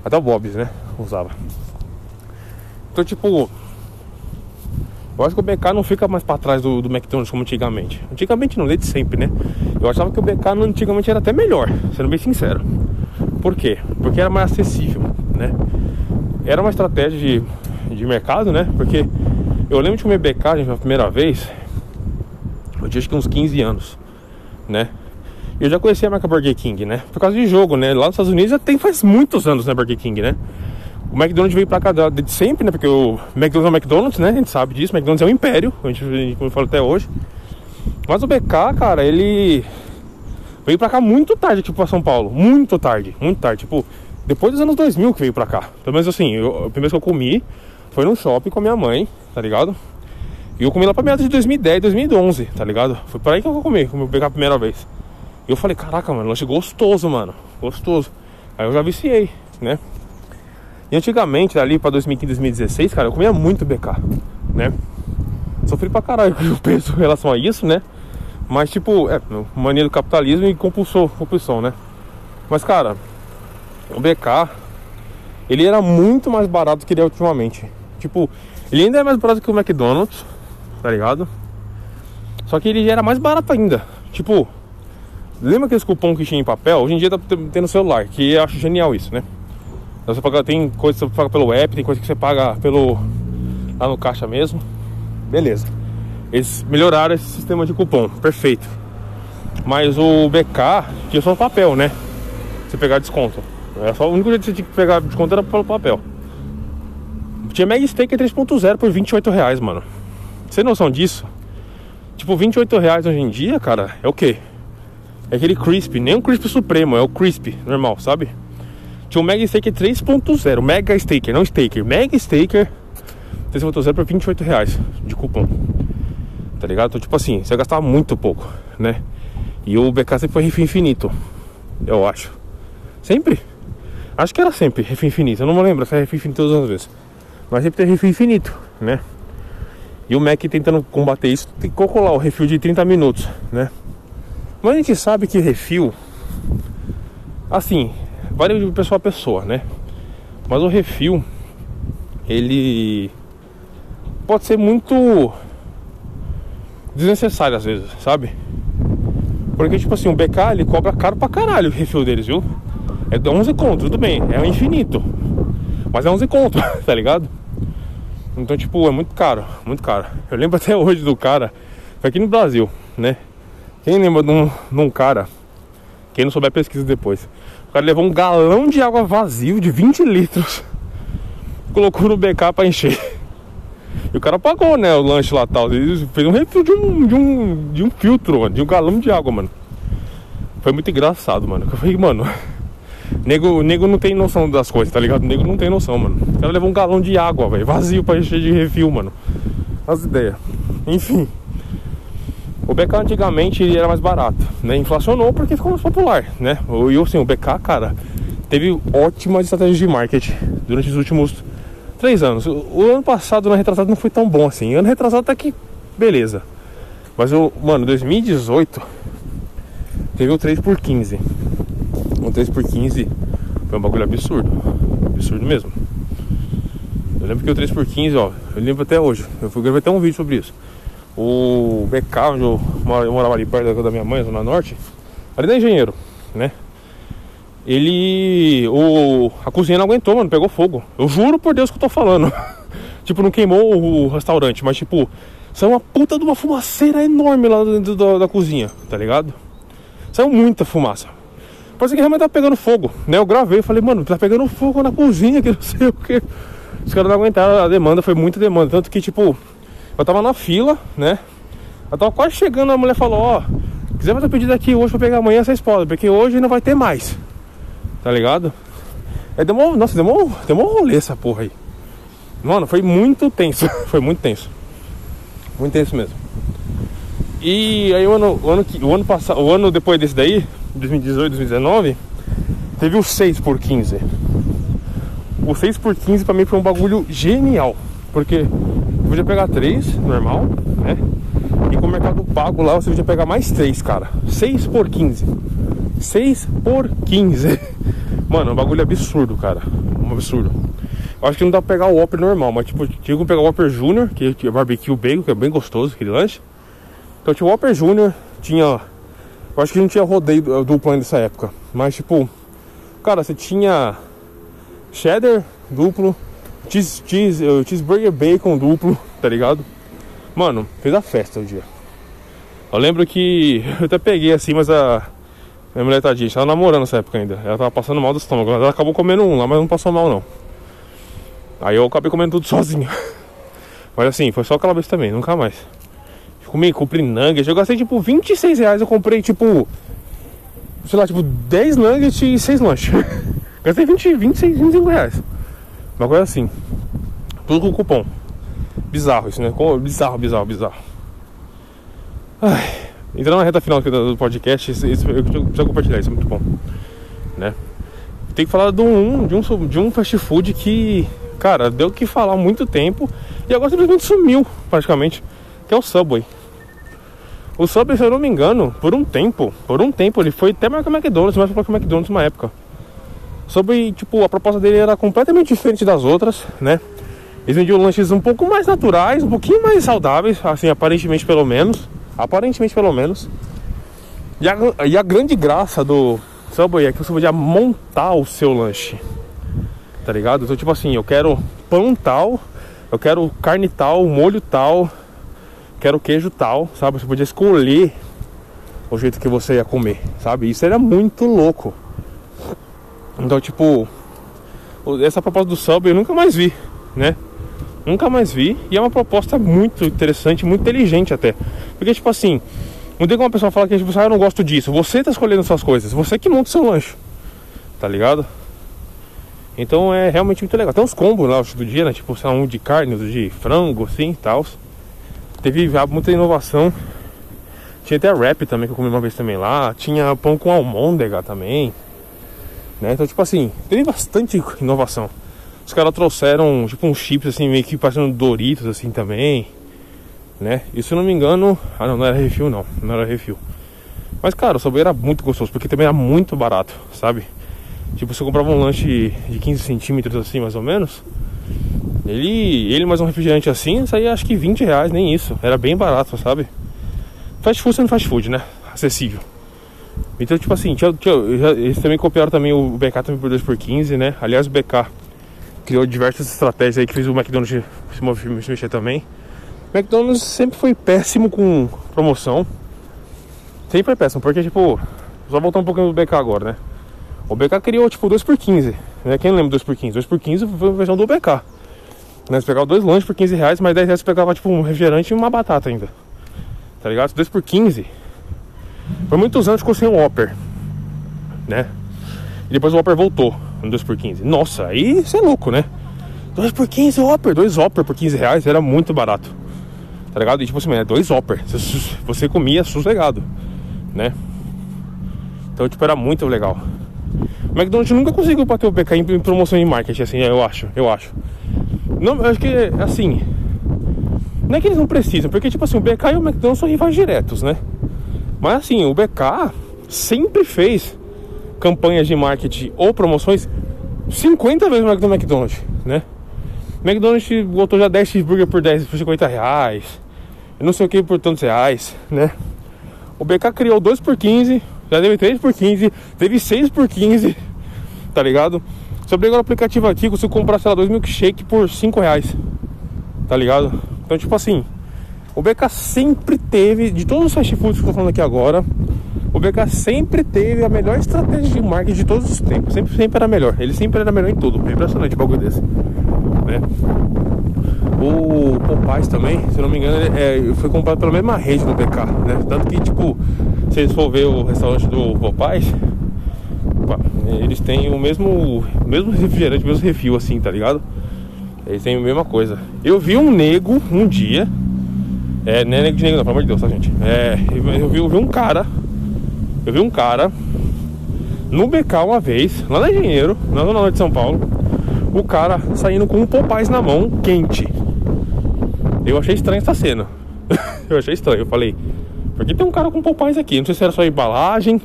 Até o Bob's, né? Usava. Então, tipo. Eu acho que o BK não fica mais pra trás do, do McDonald's como antigamente. Antigamente não, desde sempre, né? Eu achava que o BK antigamente era até melhor, sendo bem sincero. Por quê? Porque era mais acessível, né? Era uma estratégia de, de mercado, né? Porque eu lembro de comer BK, gente, pela primeira vez, eu tinha acho que uns 15 anos, né? Eu já conhecia a marca Burger King, né? Por causa de jogo, né? Lá nos Estados Unidos já tem faz muitos anos, né? Burger King, né? O McDonald's veio pra cá de sempre, né? Porque o McDonald's é o McDonald's, né? A gente sabe disso. O McDonald's é um império, a gente, como eu falo até hoje. Mas o BK, cara, ele veio pra cá muito tarde, tipo, pra São Paulo. Muito tarde, muito tarde. Tipo, depois dos anos 2000 que veio pra cá. Pelo menos assim, eu, a primeira vez que eu comi foi num shopping com a minha mãe, tá ligado? E eu comi lá pra meados de 2010, 2011, tá ligado? Foi por aí que eu comi, comi pegar a primeira vez. E eu falei, caraca, mano, lanche gostoso, mano. Gostoso. Aí eu já viciei, né? E antigamente, ali pra 2015, 2016, cara, eu comia muito BK, né? Sofri pra caralho com o peso em relação a isso, né? Mas, tipo, é, mania do capitalismo e compulsou, compulsão, né? Mas, cara, o BK, ele era muito mais barato que ele é ultimamente. Tipo, ele ainda é mais barato que o McDonald's, tá ligado? Só que ele era mais barato ainda. Tipo, lembra aqueles cupom que tinha em papel? Hoje em dia tá tendo celular, que eu acho genial isso, né? Você paga, tem coisa que você paga pelo app, tem coisa que você paga pelo lá no caixa mesmo. Beleza. Eles melhoraram esse sistema de cupom, perfeito. Mas o BK tinha só papel, né? Você pegar desconto. É só o único jeito que você tinha que pegar desconto era pelo papel. Tinha Mag Steak 3.0 por 28 reais, mano. Você tem noção disso? Tipo, 28 reais hoje em dia, cara, é o quê? É aquele crisp, nem um crisp supremo, é o crisp normal, sabe? Tinha o Mega Steak 3.0, Mega Steaker, não Staker, Mega Staker 3.0 por 28 reais de cupom. Tá ligado? Então, tipo assim, você gastava muito pouco, né? E o BK sempre foi refém infinito, eu acho. Sempre? Acho que era sempre refém infinito, eu não me lembro se é refém infinito todas as vezes. Mas sempre tem refém infinito, né? E o Mac tentando combater isso, que calcular o refil de 30 minutos, né? Mas a gente sabe que refil, assim, varia de pessoa a pessoa, né? Mas o refil, ele pode ser muito desnecessário às vezes, sabe? Porque, tipo assim, o BK ele cobra caro pra caralho o refil deles, viu? É 11 conto, tudo bem, é infinito. Mas é 11 conto, tá ligado? Então, tipo, é muito caro, muito caro. Eu lembro até hoje do cara, aqui no Brasil, né? Quem lembra de um, de um cara, quem não souber pesquisa depois. O cara levou um galão de água vazio de 20 litros, colocou no BK pra encher. E o cara pagou, né, o lanche lá tal. Ele fez um refil de um, de um, de um filtro, mano, de um galão de água, mano. Foi muito engraçado, mano. Eu falei, mano, nego, nego não tem noção das coisas, tá ligado? nego não tem noção, mano. O cara levou um galão de água, velho, vazio pra encher de refil, mano. As ideias. Enfim. O BK antigamente era mais barato, né? Inflacionou porque ficou mais popular, né? E assim, o BK, cara, teve ótimas estratégias de marketing durante os últimos três anos. O, ano passado, no retrasado, não foi tão bom assim. Ano retrasado tá que beleza. Mas o, mano, 2018 teve o 3 por 15. O 3 por 15 foi um bagulho absurdo. Absurdo mesmo. Eu lembro que o 3 por 15, ó, eu lembro até hoje. Eu fui gravar até um vídeo sobre isso. O BK, onde eu, morava ali perto da minha mãe, Zona Norte, ali da Engenheiro, né? ele. O, a cozinha não aguentou, mano, pegou fogo. Eu juro por Deus que eu tô falando. tipo, não queimou o, o, restaurante, mas tipo, saiu uma puta de uma fumaceira enorme lá dentro da, da cozinha, tá ligado? Saiu muita fumaça. Parece que realmente tá pegando fogo, né? Eu gravei e falei, mano, tá pegando fogo na cozinha, que não sei o que. Os caras não aguentaram a demanda, foi muita demanda. Tanto que, tipo, eu tava na fila, né? Eu tava quase chegando, a mulher falou, ó, oh, quiser fazer pedido aqui hoje pra pegar amanhã, vocês podem, porque hoje não vai ter mais. Tá ligado? É, demorou, nossa, demorou, demorou rolê essa porra aí. Mano, foi muito tenso. foi muito tenso. Muito tenso mesmo. E aí o ano, o ano, o ano passado, o ano depois desse daí, 2018, 2019, teve o 6 por 15. O 6 por 15 pra mim foi um bagulho genial. Porque podia pegar 3, normal, né? E com o mercado pago lá você podia pegar mais 3, cara. 6 por 15. 6 por 15. Mano, é um bagulho absurdo, cara. Um absurdo. Eu acho que não dá pra pegar o Whopper normal, mas tipo, tinha que pegar o Whopper Junior, que é barbecue bacon, que é bem gostoso aquele lanche. Então tinha o Whopper Junior, tinha. Eu acho que não tinha rodeio duplo nessa época. Mas tipo, cara, você tinha cheddar duplo, cheese, cheese, uh, cheeseburger bacon duplo, tá ligado? Mano, fez a festa o dia. Eu lembro que eu até peguei assim, mas a minha mulher tadinha, tava namorando nessa época ainda. Ela tava passando mal do estômago. Ela acabou comendo um lá, mas não passou mal não. Aí eu acabei comendo tudo sozinho. Mas assim, foi só aquela vez também, nunca mais. Comi, comprei nuggets. Eu gastei tipo 26 reais. Eu comprei tipo, sei lá, tipo 10 nuggets e 6 lanches. gastei 20, 26, 25 reais. Uma coisa assim. Tudo com cupom. Bizarro isso, né? Bizarro, bizarro, bizarro. Ai. Entrando na reta final do podcast, isso, isso, eu preciso compartilhar, isso é muito bom. Né? Tem que falar de um, de, um, de um fast food que, cara, deu que falar há muito tempo e agora simplesmente sumiu, praticamente, que é o Subway. O Subway, se eu não me engano, por um tempo, por um tempo, ele foi até maior que o McDonald's, mais popular que o McDonald's numa época. Subway, tipo, a proposta dele era completamente diferente das outras, né? Eles vendiam lanches um pouco mais naturais, um pouquinho mais saudáveis, assim, aparentemente pelo menos Aparentemente, pelo menos. E a, e a grande graça do Subway é que você podia montar o seu lanche. Tá ligado? Então, tipo assim, eu quero pão tal, eu quero carne tal, molho tal, quero queijo tal, sabe? Você podia escolher o jeito que você ia comer, sabe? Isso era muito louco. Então, tipo, essa proposta do Subway eu nunca mais vi, né? Nunca mais vi. E é uma proposta muito interessante, muito inteligente até. Porque, tipo assim, não tem como uma pessoa falar que tipo, ah, eu não gosto disso. Você tá escolhendo suas coisas, você que monta seu lanche. Tá ligado? Então é realmente muito legal. Tem uns combos lá do dia, né? Tipo, sei lá, um de carne, outro de frango, assim tal. Teve muita inovação. Tinha até rap também que eu comi uma vez também lá. Tinha pão com almôndega também. Né? Então, tipo assim, teve bastante inovação. Os caras trouxeram, tipo, uns chips assim, meio que parecendo Doritos, assim, também. Né? E se eu não me engano. Ah, não, não era refil, não. Não era refil. Mas, cara, o sabor era muito gostoso, porque também era muito barato, sabe? Tipo, você comprava um lanche de 15 centímetros, assim, mais ou menos. Ele, ele mais um refrigerante assim, saía acho que 20 reais, nem isso. Era bem barato, sabe? Fast food sendo fast food, né? Acessível. Então, tipo assim, tinha, tinha, eles também copiaram também o BK também por 2 por 15 né? Aliás, o BK criou diversas estratégias aí que fez o McDonald's se, mexer também. O McDonald's sempre foi péssimo com promoção. Sempre é péssimo, porque tipo, só voltar um pouquinho do BK agora, né? O BK criou tipo 2 por 15 né? Quem lembra 2 por 15 2 por 15 foi a versão do BK. Né? Você pegava dois lanches por 15 reais, mas 10 reais você pegava tipo um refrigerante e uma batata ainda. Tá ligado? 2 por 15 Por muitos anos ficou sem o Whopper, né? E depois o Whopper voltou no 2 por 15 Nossa, aí você é louco, né? 2 por 15 Whopper, 2 Whopper por 15 reais era muito barato. Tá ligado? E tipo assim, é dois Whopper. Você, você comia sossegado, né? Então, tipo, era muito legal. O McDonald's nunca conseguiu bater o BK em promoção em marketing, assim, eu acho, eu acho. Não, acho que, assim, não é que eles não precisam, porque, tipo assim, o BK e o McDonald's são rivais diretos, né? Mas, assim, o BK sempre fez campanhas de marketing ou promoções 50 vezes mais que o McDonald's, né? O McDonald's botou já 10 cheeseburger por 10, por 50 reais, não sei o que por tantos reais, né? O BK criou 2 por 15, já teve 3 por 15, teve 6 por 15, tá ligado? Eu pegar o aplicativo aqui, consigo comprar, sei lá, dois milkshake por 5 reais, tá ligado? Então, tipo assim, o BK sempre teve, de todos os fast foods que eu tô falando aqui agora, o BK sempre teve a melhor estratégia de marketing de todos os tempos. Sempre, sempre era melhor. Ele sempre era melhor em tudo. Impressionante o bagulho desse. Né? O Popeyes também, se não me engano, é, foi comprado pela mesma rede do BK, né? Tanto que, tipo, se vocês for ver o restaurante do Popeyes, eles têm o mesmo, mesmo refrigerante, o mesmo refil, assim, tá ligado? Eles têm a mesma coisa. Eu vi um nego um dia, é, não é nego de nego, não, pelo amor de Deus, tá, gente? É, eu vi, eu vi um cara, eu vi um cara no BK uma vez, lá na Engenheiro, na zona norte de São Paulo, o cara saindo com um Popeyes na mão, quente. Eu achei estranho essa cena. eu achei estranho, eu falei, por que tem um cara com Popeyes aqui? Não sei se era só embalagem,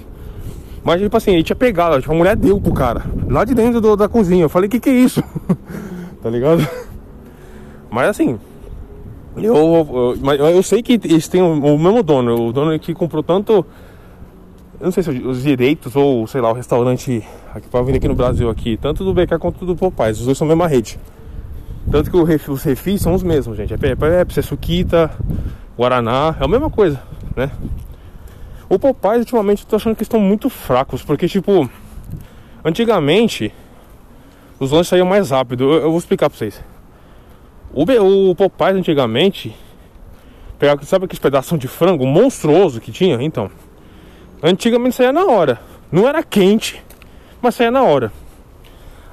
mas tipo assim, ele tinha pegado, tipo, a mulher deu pro cara, lá de dentro do, da cozinha. Eu falei, que que é isso? tá ligado? Mas assim, eu, eu, mas eu sei que eles têm o, o, mesmo dono, o dono que comprou tanto, eu não sei se os direitos ou sei lá, o restaurante aqui para vir aqui no Brasil aqui, tanto do BK quanto do Popeyes, os dois são a mesma rede. Tanto que o, os refis são os mesmos, gente. É Pepsi, é Suquita, Guaraná, é a mesma coisa, né? O Popeyes ultimamente eu tô achando que estão muito fracos, porque tipo, antigamente os lanches saíam mais rápido. Eu, eu vou explicar pra vocês. O, o Popeyes antigamente pegava, sabe aqueles pedaços de frango monstruoso que tinha? Então, antigamente saía na hora. Não era quente, mas saía na hora.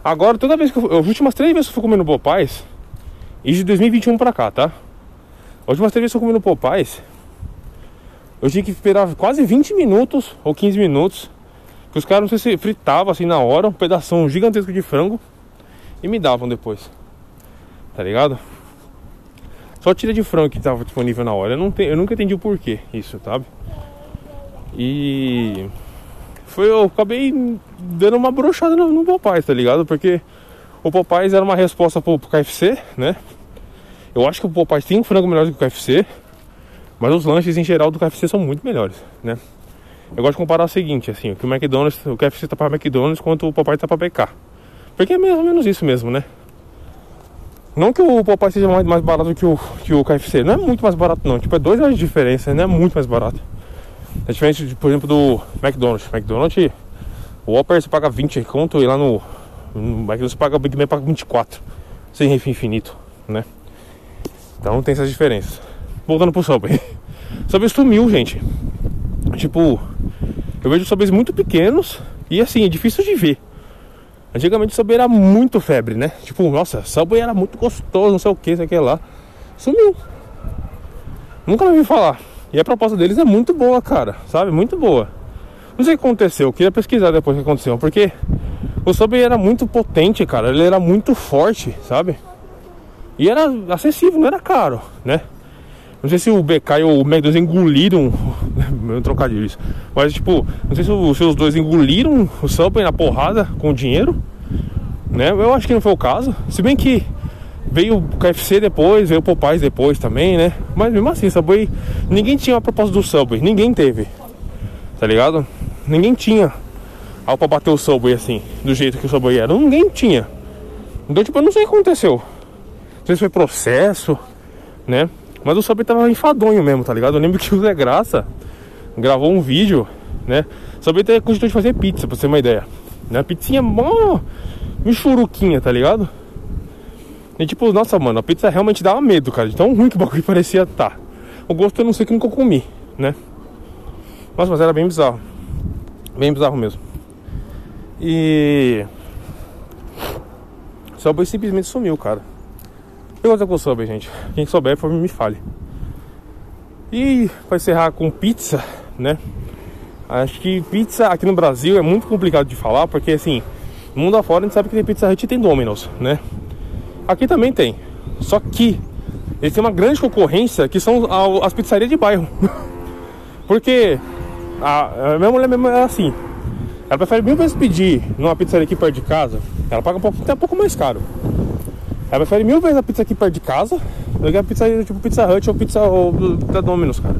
Agora, toda vez que eu. As últimas três vezes que eu fui comendo Popeyes, e de 2021 pra cá, tá? As últimas três vezes que eu fui comendo Popeyes, eu tinha que esperar quase 20 minutos ou 15 minutos. Que os caras não sei se fritavam assim na hora, um pedaço gigantesco de frango e me davam depois. Tá ligado? Só tira de frango que tava disponível na hora. Eu, não te, eu nunca entendi o porquê isso, sabe? E foi eu acabei dando uma brochada no, no Popeyes, tá ligado? Porque o Popeyes era uma resposta pro, pro KFC, né? Eu acho que o Popeyes tem um frango melhor do que o KFC, mas os lanches em geral do KFC são muito melhores, né? Eu gosto de comparar o seguinte, assim, que o McDonald's, o KFC tá para McDonald's, quanto o Popeyes tá para BK. Porque é mais ou menos isso mesmo, né? Não que o Popeye seja mais, mais barato que o, que o KFC, não é muito mais barato não, tipo é dois reais de diferença, não é muito mais barato. É diferente, de, por exemplo, do McDonald's. McDonald's, o Whopper você paga 20 conto e lá no, no McDonald's você paga, Big Mac paga 24, sem refim infinito, né? Então tem essas diferenças. Voltando pro Subway. Subway sumiu, gente. Tipo, eu vejo Subways muito pequenos e assim, é difícil de ver. Antigamente o Subway era muito febre, né? Tipo, nossa, Subway era muito gostoso, não sei o que, isso aqui lá. Sumiu. Nunca me vi falar. E a proposta deles é muito boa, cara, sabe? Muito boa. Não sei o que aconteceu, eu queria pesquisar depois o que aconteceu, porque o Subway era muito potente, cara. Ele era muito forte, sabe? E era acessível, não era caro, né? Não sei se o BK e o McDonald's engoliram. Meu trocadilho isso. Mas tipo, não sei se, os dois engoliram o Subway na porrada com o dinheiro. Né? Eu acho que não foi o caso. Se bem que Veio o KFC depois, veio o Popeyes depois também, né? Mas mesmo assim, Subway. Ninguém tinha uma proposta do Subway, ninguém teve. Tá ligado? Ninguém tinha algo pra bater o Subway assim, do jeito que o Subway era. Ninguém tinha. Então, tipo, eu não sei o que aconteceu. Não sei se foi processo, né? Mas o Subway tava enfadonho mesmo, tá ligado? Eu lembro que o Zé Graça gravou um vídeo, né? Subway até cogitou de fazer pizza, pra você ter uma ideia. Né? Pizzinha mó michuruquinha, tá ligado? E tipo, nossa, mano, a pizza realmente dava medo, cara. De tão ruim que o bagulho parecia. Tá. O gosto eu não sei que nunca comi, né? Nossa, mas era bem bizarro. Bem bizarro mesmo. E. Subway simplesmente sumiu, cara. Que o Subway, gente? Quem souber, por me fale. E para encerrar com pizza, né? Acho que pizza aqui no Brasil é muito complicado de falar, porque assim, mundo afora a gente sabe que tem Pizza Hut e tem Domino's, né? Aqui também tem. Só que eles têm uma grande concorrência que são as pizzarias de bairro. porque a, a minha mulher mesmo é assim. Ela prefere mil vezes pedir numa pizzaria aqui perto de casa. Ela paga um pouco, até um pouco mais caro. Ela prefere mil vezes a pizza aqui perto de casa do que a pizzaria tipo Pizza Hut ou pizza ou, da Domino's, cara.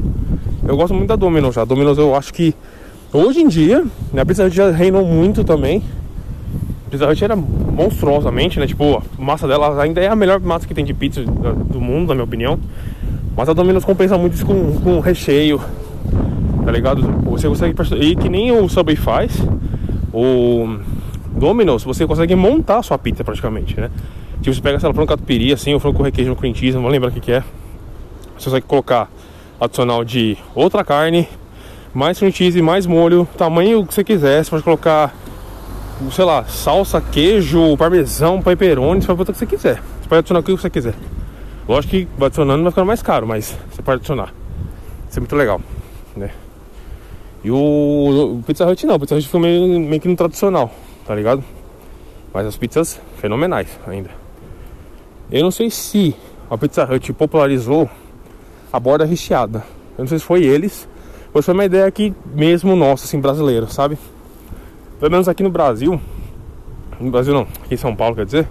Eu gosto muito da Domino's já. Domino's eu acho que hoje em dia, né, a Pizza Hut já reinou muito também. A Pizza Hut era monstruosamente, né? Tipo, a massa dela ainda é a melhor massa que tem de pizza do mundo, na minha opinião. Mas a Domino's compensa muito isso com, com recheio, tá ligado? Você consegue. E que nem o Subway faz, o Domino's, você consegue montar a sua pizza praticamente, né? Tipo, você pega, sei lá, frango catupiry, assim, ou frango com cream cheese, não vou lembrar o que, que é. Você consegue colocar adicional de outra carne, mais cream cheese, mais molho, tamanho que você quiser. Você pode colocar, sei lá, salsa, queijo, parmesão, pepperoni, você pode botar o que você quiser. Você pode adicionar o que você quiser. Lógico que adicionando vai ficando mais caro, mas você pode adicionar. Isso é muito legal, né? E o, o Pizza Hut não, o Pizza Hut foi meio, meio que no tradicional, tá ligado? Mas as pizzas fenomenais ainda. Eu não sei se a Pizza Hut popularizou a borda recheada. Eu não sei se foi eles, ou se foi uma ideia aqui mesmo nossa, assim, brasileiro, sabe? Pelo menos aqui no Brasil. No Brasil não, aqui em São Paulo, quer dizer.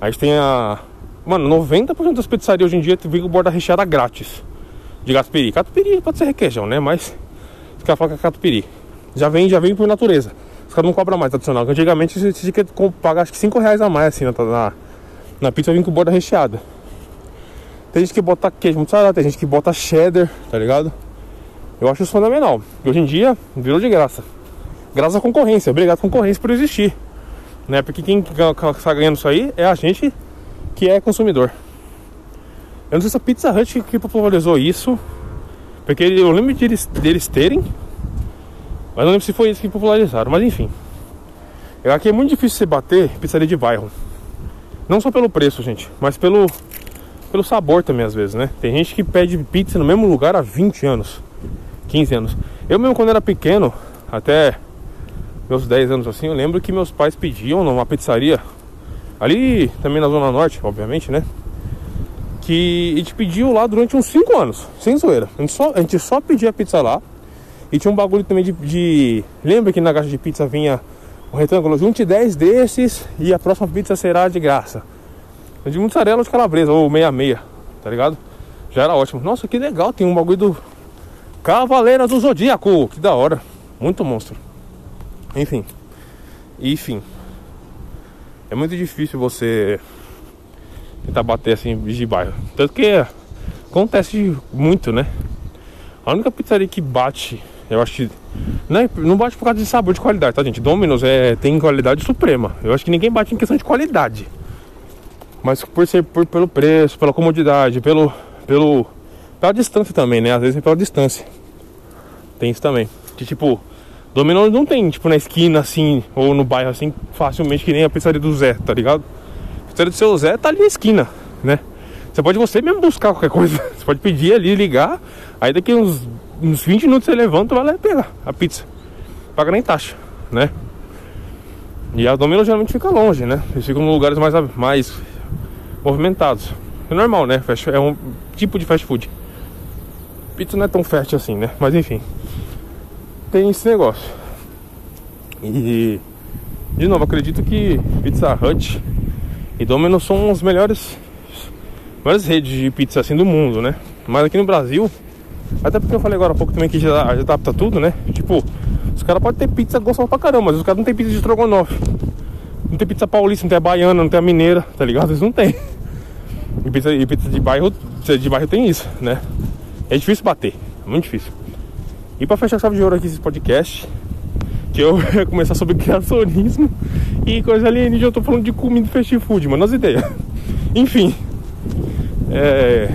A gente tem a. Mano, 90% das pizzarias hoje em dia tem borda recheada grátis. De catupiry. Catupiry pode ser requeijão, né? Mas. Os caras falam que é catupiry. Já vem, já vem por natureza. Os caras não cobram mais tradicional. Antigamente você tinha que pagar acho que 5 reais a mais assim na, na, na pizza vem com borda recheada. Tem gente que bota queijo mussarela, tem gente que bota cheddar, tá ligado? Eu acho isso fenomenal. E hoje em dia virou de graça. Graças à concorrência. Obrigado concorrência por existir. Né? Porque quem está ganhando isso aí é a gente que é consumidor. Eu não sei se a Pizza Hut que popularizou isso. Porque eu lembro deles, deles terem. Mas não lembro se foi isso que popularizaram. Mas enfim. Eu aqui é muito difícil você bater pizzaria de bairro. Não só pelo preço, gente, mas pelo pelo sabor também às vezes, né? Tem gente que pede pizza no mesmo lugar há 20 anos, 15 anos. Eu mesmo quando era pequeno, até meus 10 anos assim, eu lembro que meus pais pediam numa pizzaria ali também na zona norte, obviamente, né? Que a gente pediu lá durante uns 5 anos, sem zoeira. A gente só, a gente só pedia pizza lá. E tinha um bagulho também de, de... Lembra que na caixa de pizza vinha um retângulo? Junte 10 desses e a próxima pizza será de graça de mussarela de calabresa, ou meia-meia, tá ligado? Já era ótimo. Nossa, que legal, tem um bagulho do Cavaleira do Zodíaco, que da hora. Muito monstro. Enfim. Enfim. É muito difícil você tentar bater assim de bairro. Tanto que acontece muito, né? A única pizzaria que bate, eu acho que. Não, é, não bate por causa de sabor de qualidade, tá, gente? Domino's é, tem qualidade suprema. Eu acho que ninguém bate em questão de qualidade. Mas por ser por, pelo preço, pela comodidade, pelo, pelo, pela distância também, né? Às vezes é pela distância. Tem isso também. Que tipo, Domino's não tem, tipo, na esquina assim, ou no bairro assim, facilmente que nem a pizzaria do Zé, tá ligado? A pizzaria do seu Zé tá ali na esquina, né? Você pode você mesmo buscar qualquer coisa. Você pode pedir ali, ligar. Aí daqui uns, uns 20 minutos você levanta vai lá e pega a pizza. Paga nem taxa, né? E a Domino's geralmente fica longe, né? Eles ficam em lugares mais, mais movimentados. É normal, né? É um tipo de fast food. Pizza não é tão fast assim, né? Mas enfim. Tem esse negócio. E de novo, acredito que Pizza Hut e Domino's são os melhores maiores redes de pizza assim do mundo, né? Mas aqui no Brasil, até porque eu falei agora há pouco também que já, adapta tudo, né? Tipo, os caras podem ter pizza gostosa pra caramba, mas os caras não tem pizza de estrogonofe. Não tem pizza paulista, não tem a baiana, não tem a mineira, tá ligado? Eles não tem. E pizza, e pizza de bairro, de bairro tem isso, né? É difícil bater, é muito difícil. E pra fechar chave de ouro aqui esse podcast, que eu ia começar sobre criacionismo e coisa ali, eu tô falando de comida fast food, mano, as ideias. Enfim, é,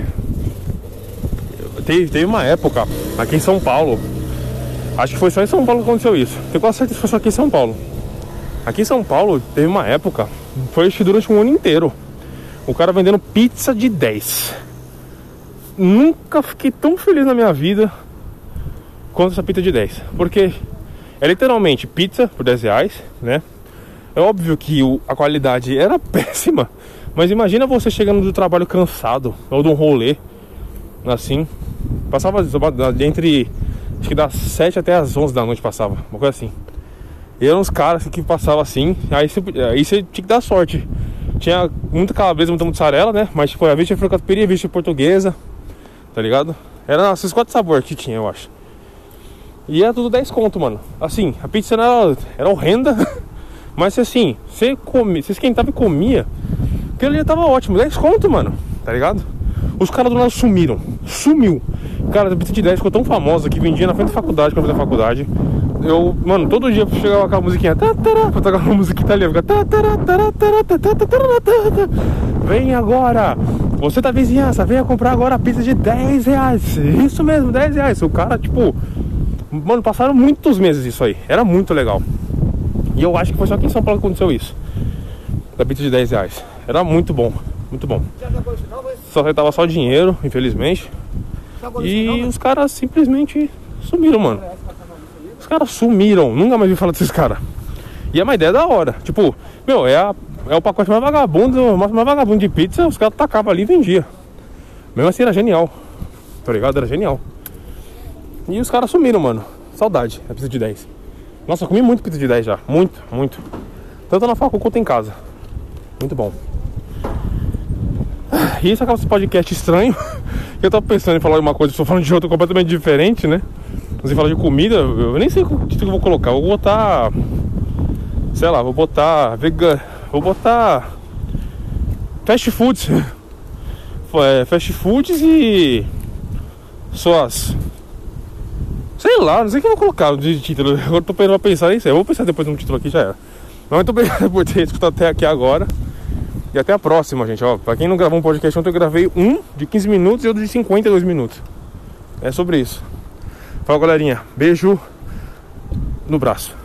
teve, teve uma época aqui em São Paulo, acho que foi só em São Paulo que aconteceu isso. Tenho quase certeza que foi só aqui em São Paulo. Aqui em São Paulo teve uma época, foi durante um ano inteiro, o cara vendendo pizza de 10. Nunca fiquei tão feliz na minha vida quanto essa pizza de 10. Porque é literalmente pizza por 10 reais, né? É óbvio que o, a qualidade era péssima. Mas imagina você chegando do trabalho cansado ou de um rolê assim. Passava entre acho que das 7 até as 11 da noite passava, uma coisa assim. E eram uns caras que passavam assim, aí você, aí você tinha que dar sorte. Tinha muita calabresa, muita mussarela, né? Mas tipo, a vez tinha catupiry, a vez portuguesa, tá ligado? Era esses quatro sabores que tinha, eu acho. E era tudo 10 conto, mano. Assim, a pizza era, era horrenda, mas assim, você, come, você esquentava e comia, aquele dia tava ótimo, 10 conto, mano, tá ligado? Os caras do lado sumiram, sumiu. Cara, a pizza de 10 ficou tão famosa que vendia na frente da faculdade, quando eu fazia faculdade. Eu, mano, todo dia chegava com a musiquinha, tá, tará, pra tocar uma musiquinha italiana, tá, vem agora, você da vizinhança, venha comprar agora a pizza de 10 reais. Isso mesmo, 10 reais. O cara, tipo, mano, passaram muitos meses isso aí, era muito legal. E eu acho que foi só aqui em São Paulo que aconteceu isso. Da pizza de 10 reais. Era muito bom, muito bom. Só tava só dinheiro, infelizmente. E os caras simplesmente sumiram, mano. Os caras sumiram. Nunca mais vi falar desses caras. E é uma ideia da hora. Tipo, meu, é, a, é o pacote mais vagabundo, mais, mais vagabundo de pizza. Os caras tacavam ali e vendiam. Mesmo assim era genial. Tá ligado? Era genial. E os caras sumiram, mano. Saudade. É pizza de 10. Nossa, eu comi muito pizza de 10 já. Muito, muito. Tanto na facu quanto em casa. Muito bom. E isso acaba esse podcast estranho. Eu tava pensando em falar de uma coisa, estou falando de outra completamente diferente, né? Você fala de comida, eu nem sei o que eu vou colocar. Vou botar. Sei lá, vou botar. Vegan. Vou botar. Fast foods. É, fast foods e. Suas. Sei lá, não sei o que eu vou colocar de título. Agora tô pensando pensar nisso. Eu vou pensar depois no título aqui já era. Mas muito obrigado por ter escutado até aqui agora. E até a próxima, gente. Ó, pra quem não gravou um podcast ontem, eu gravei um de 15 minutos e outro de 52 minutos. É sobre isso. Fala, galerinha. Beijo no braço.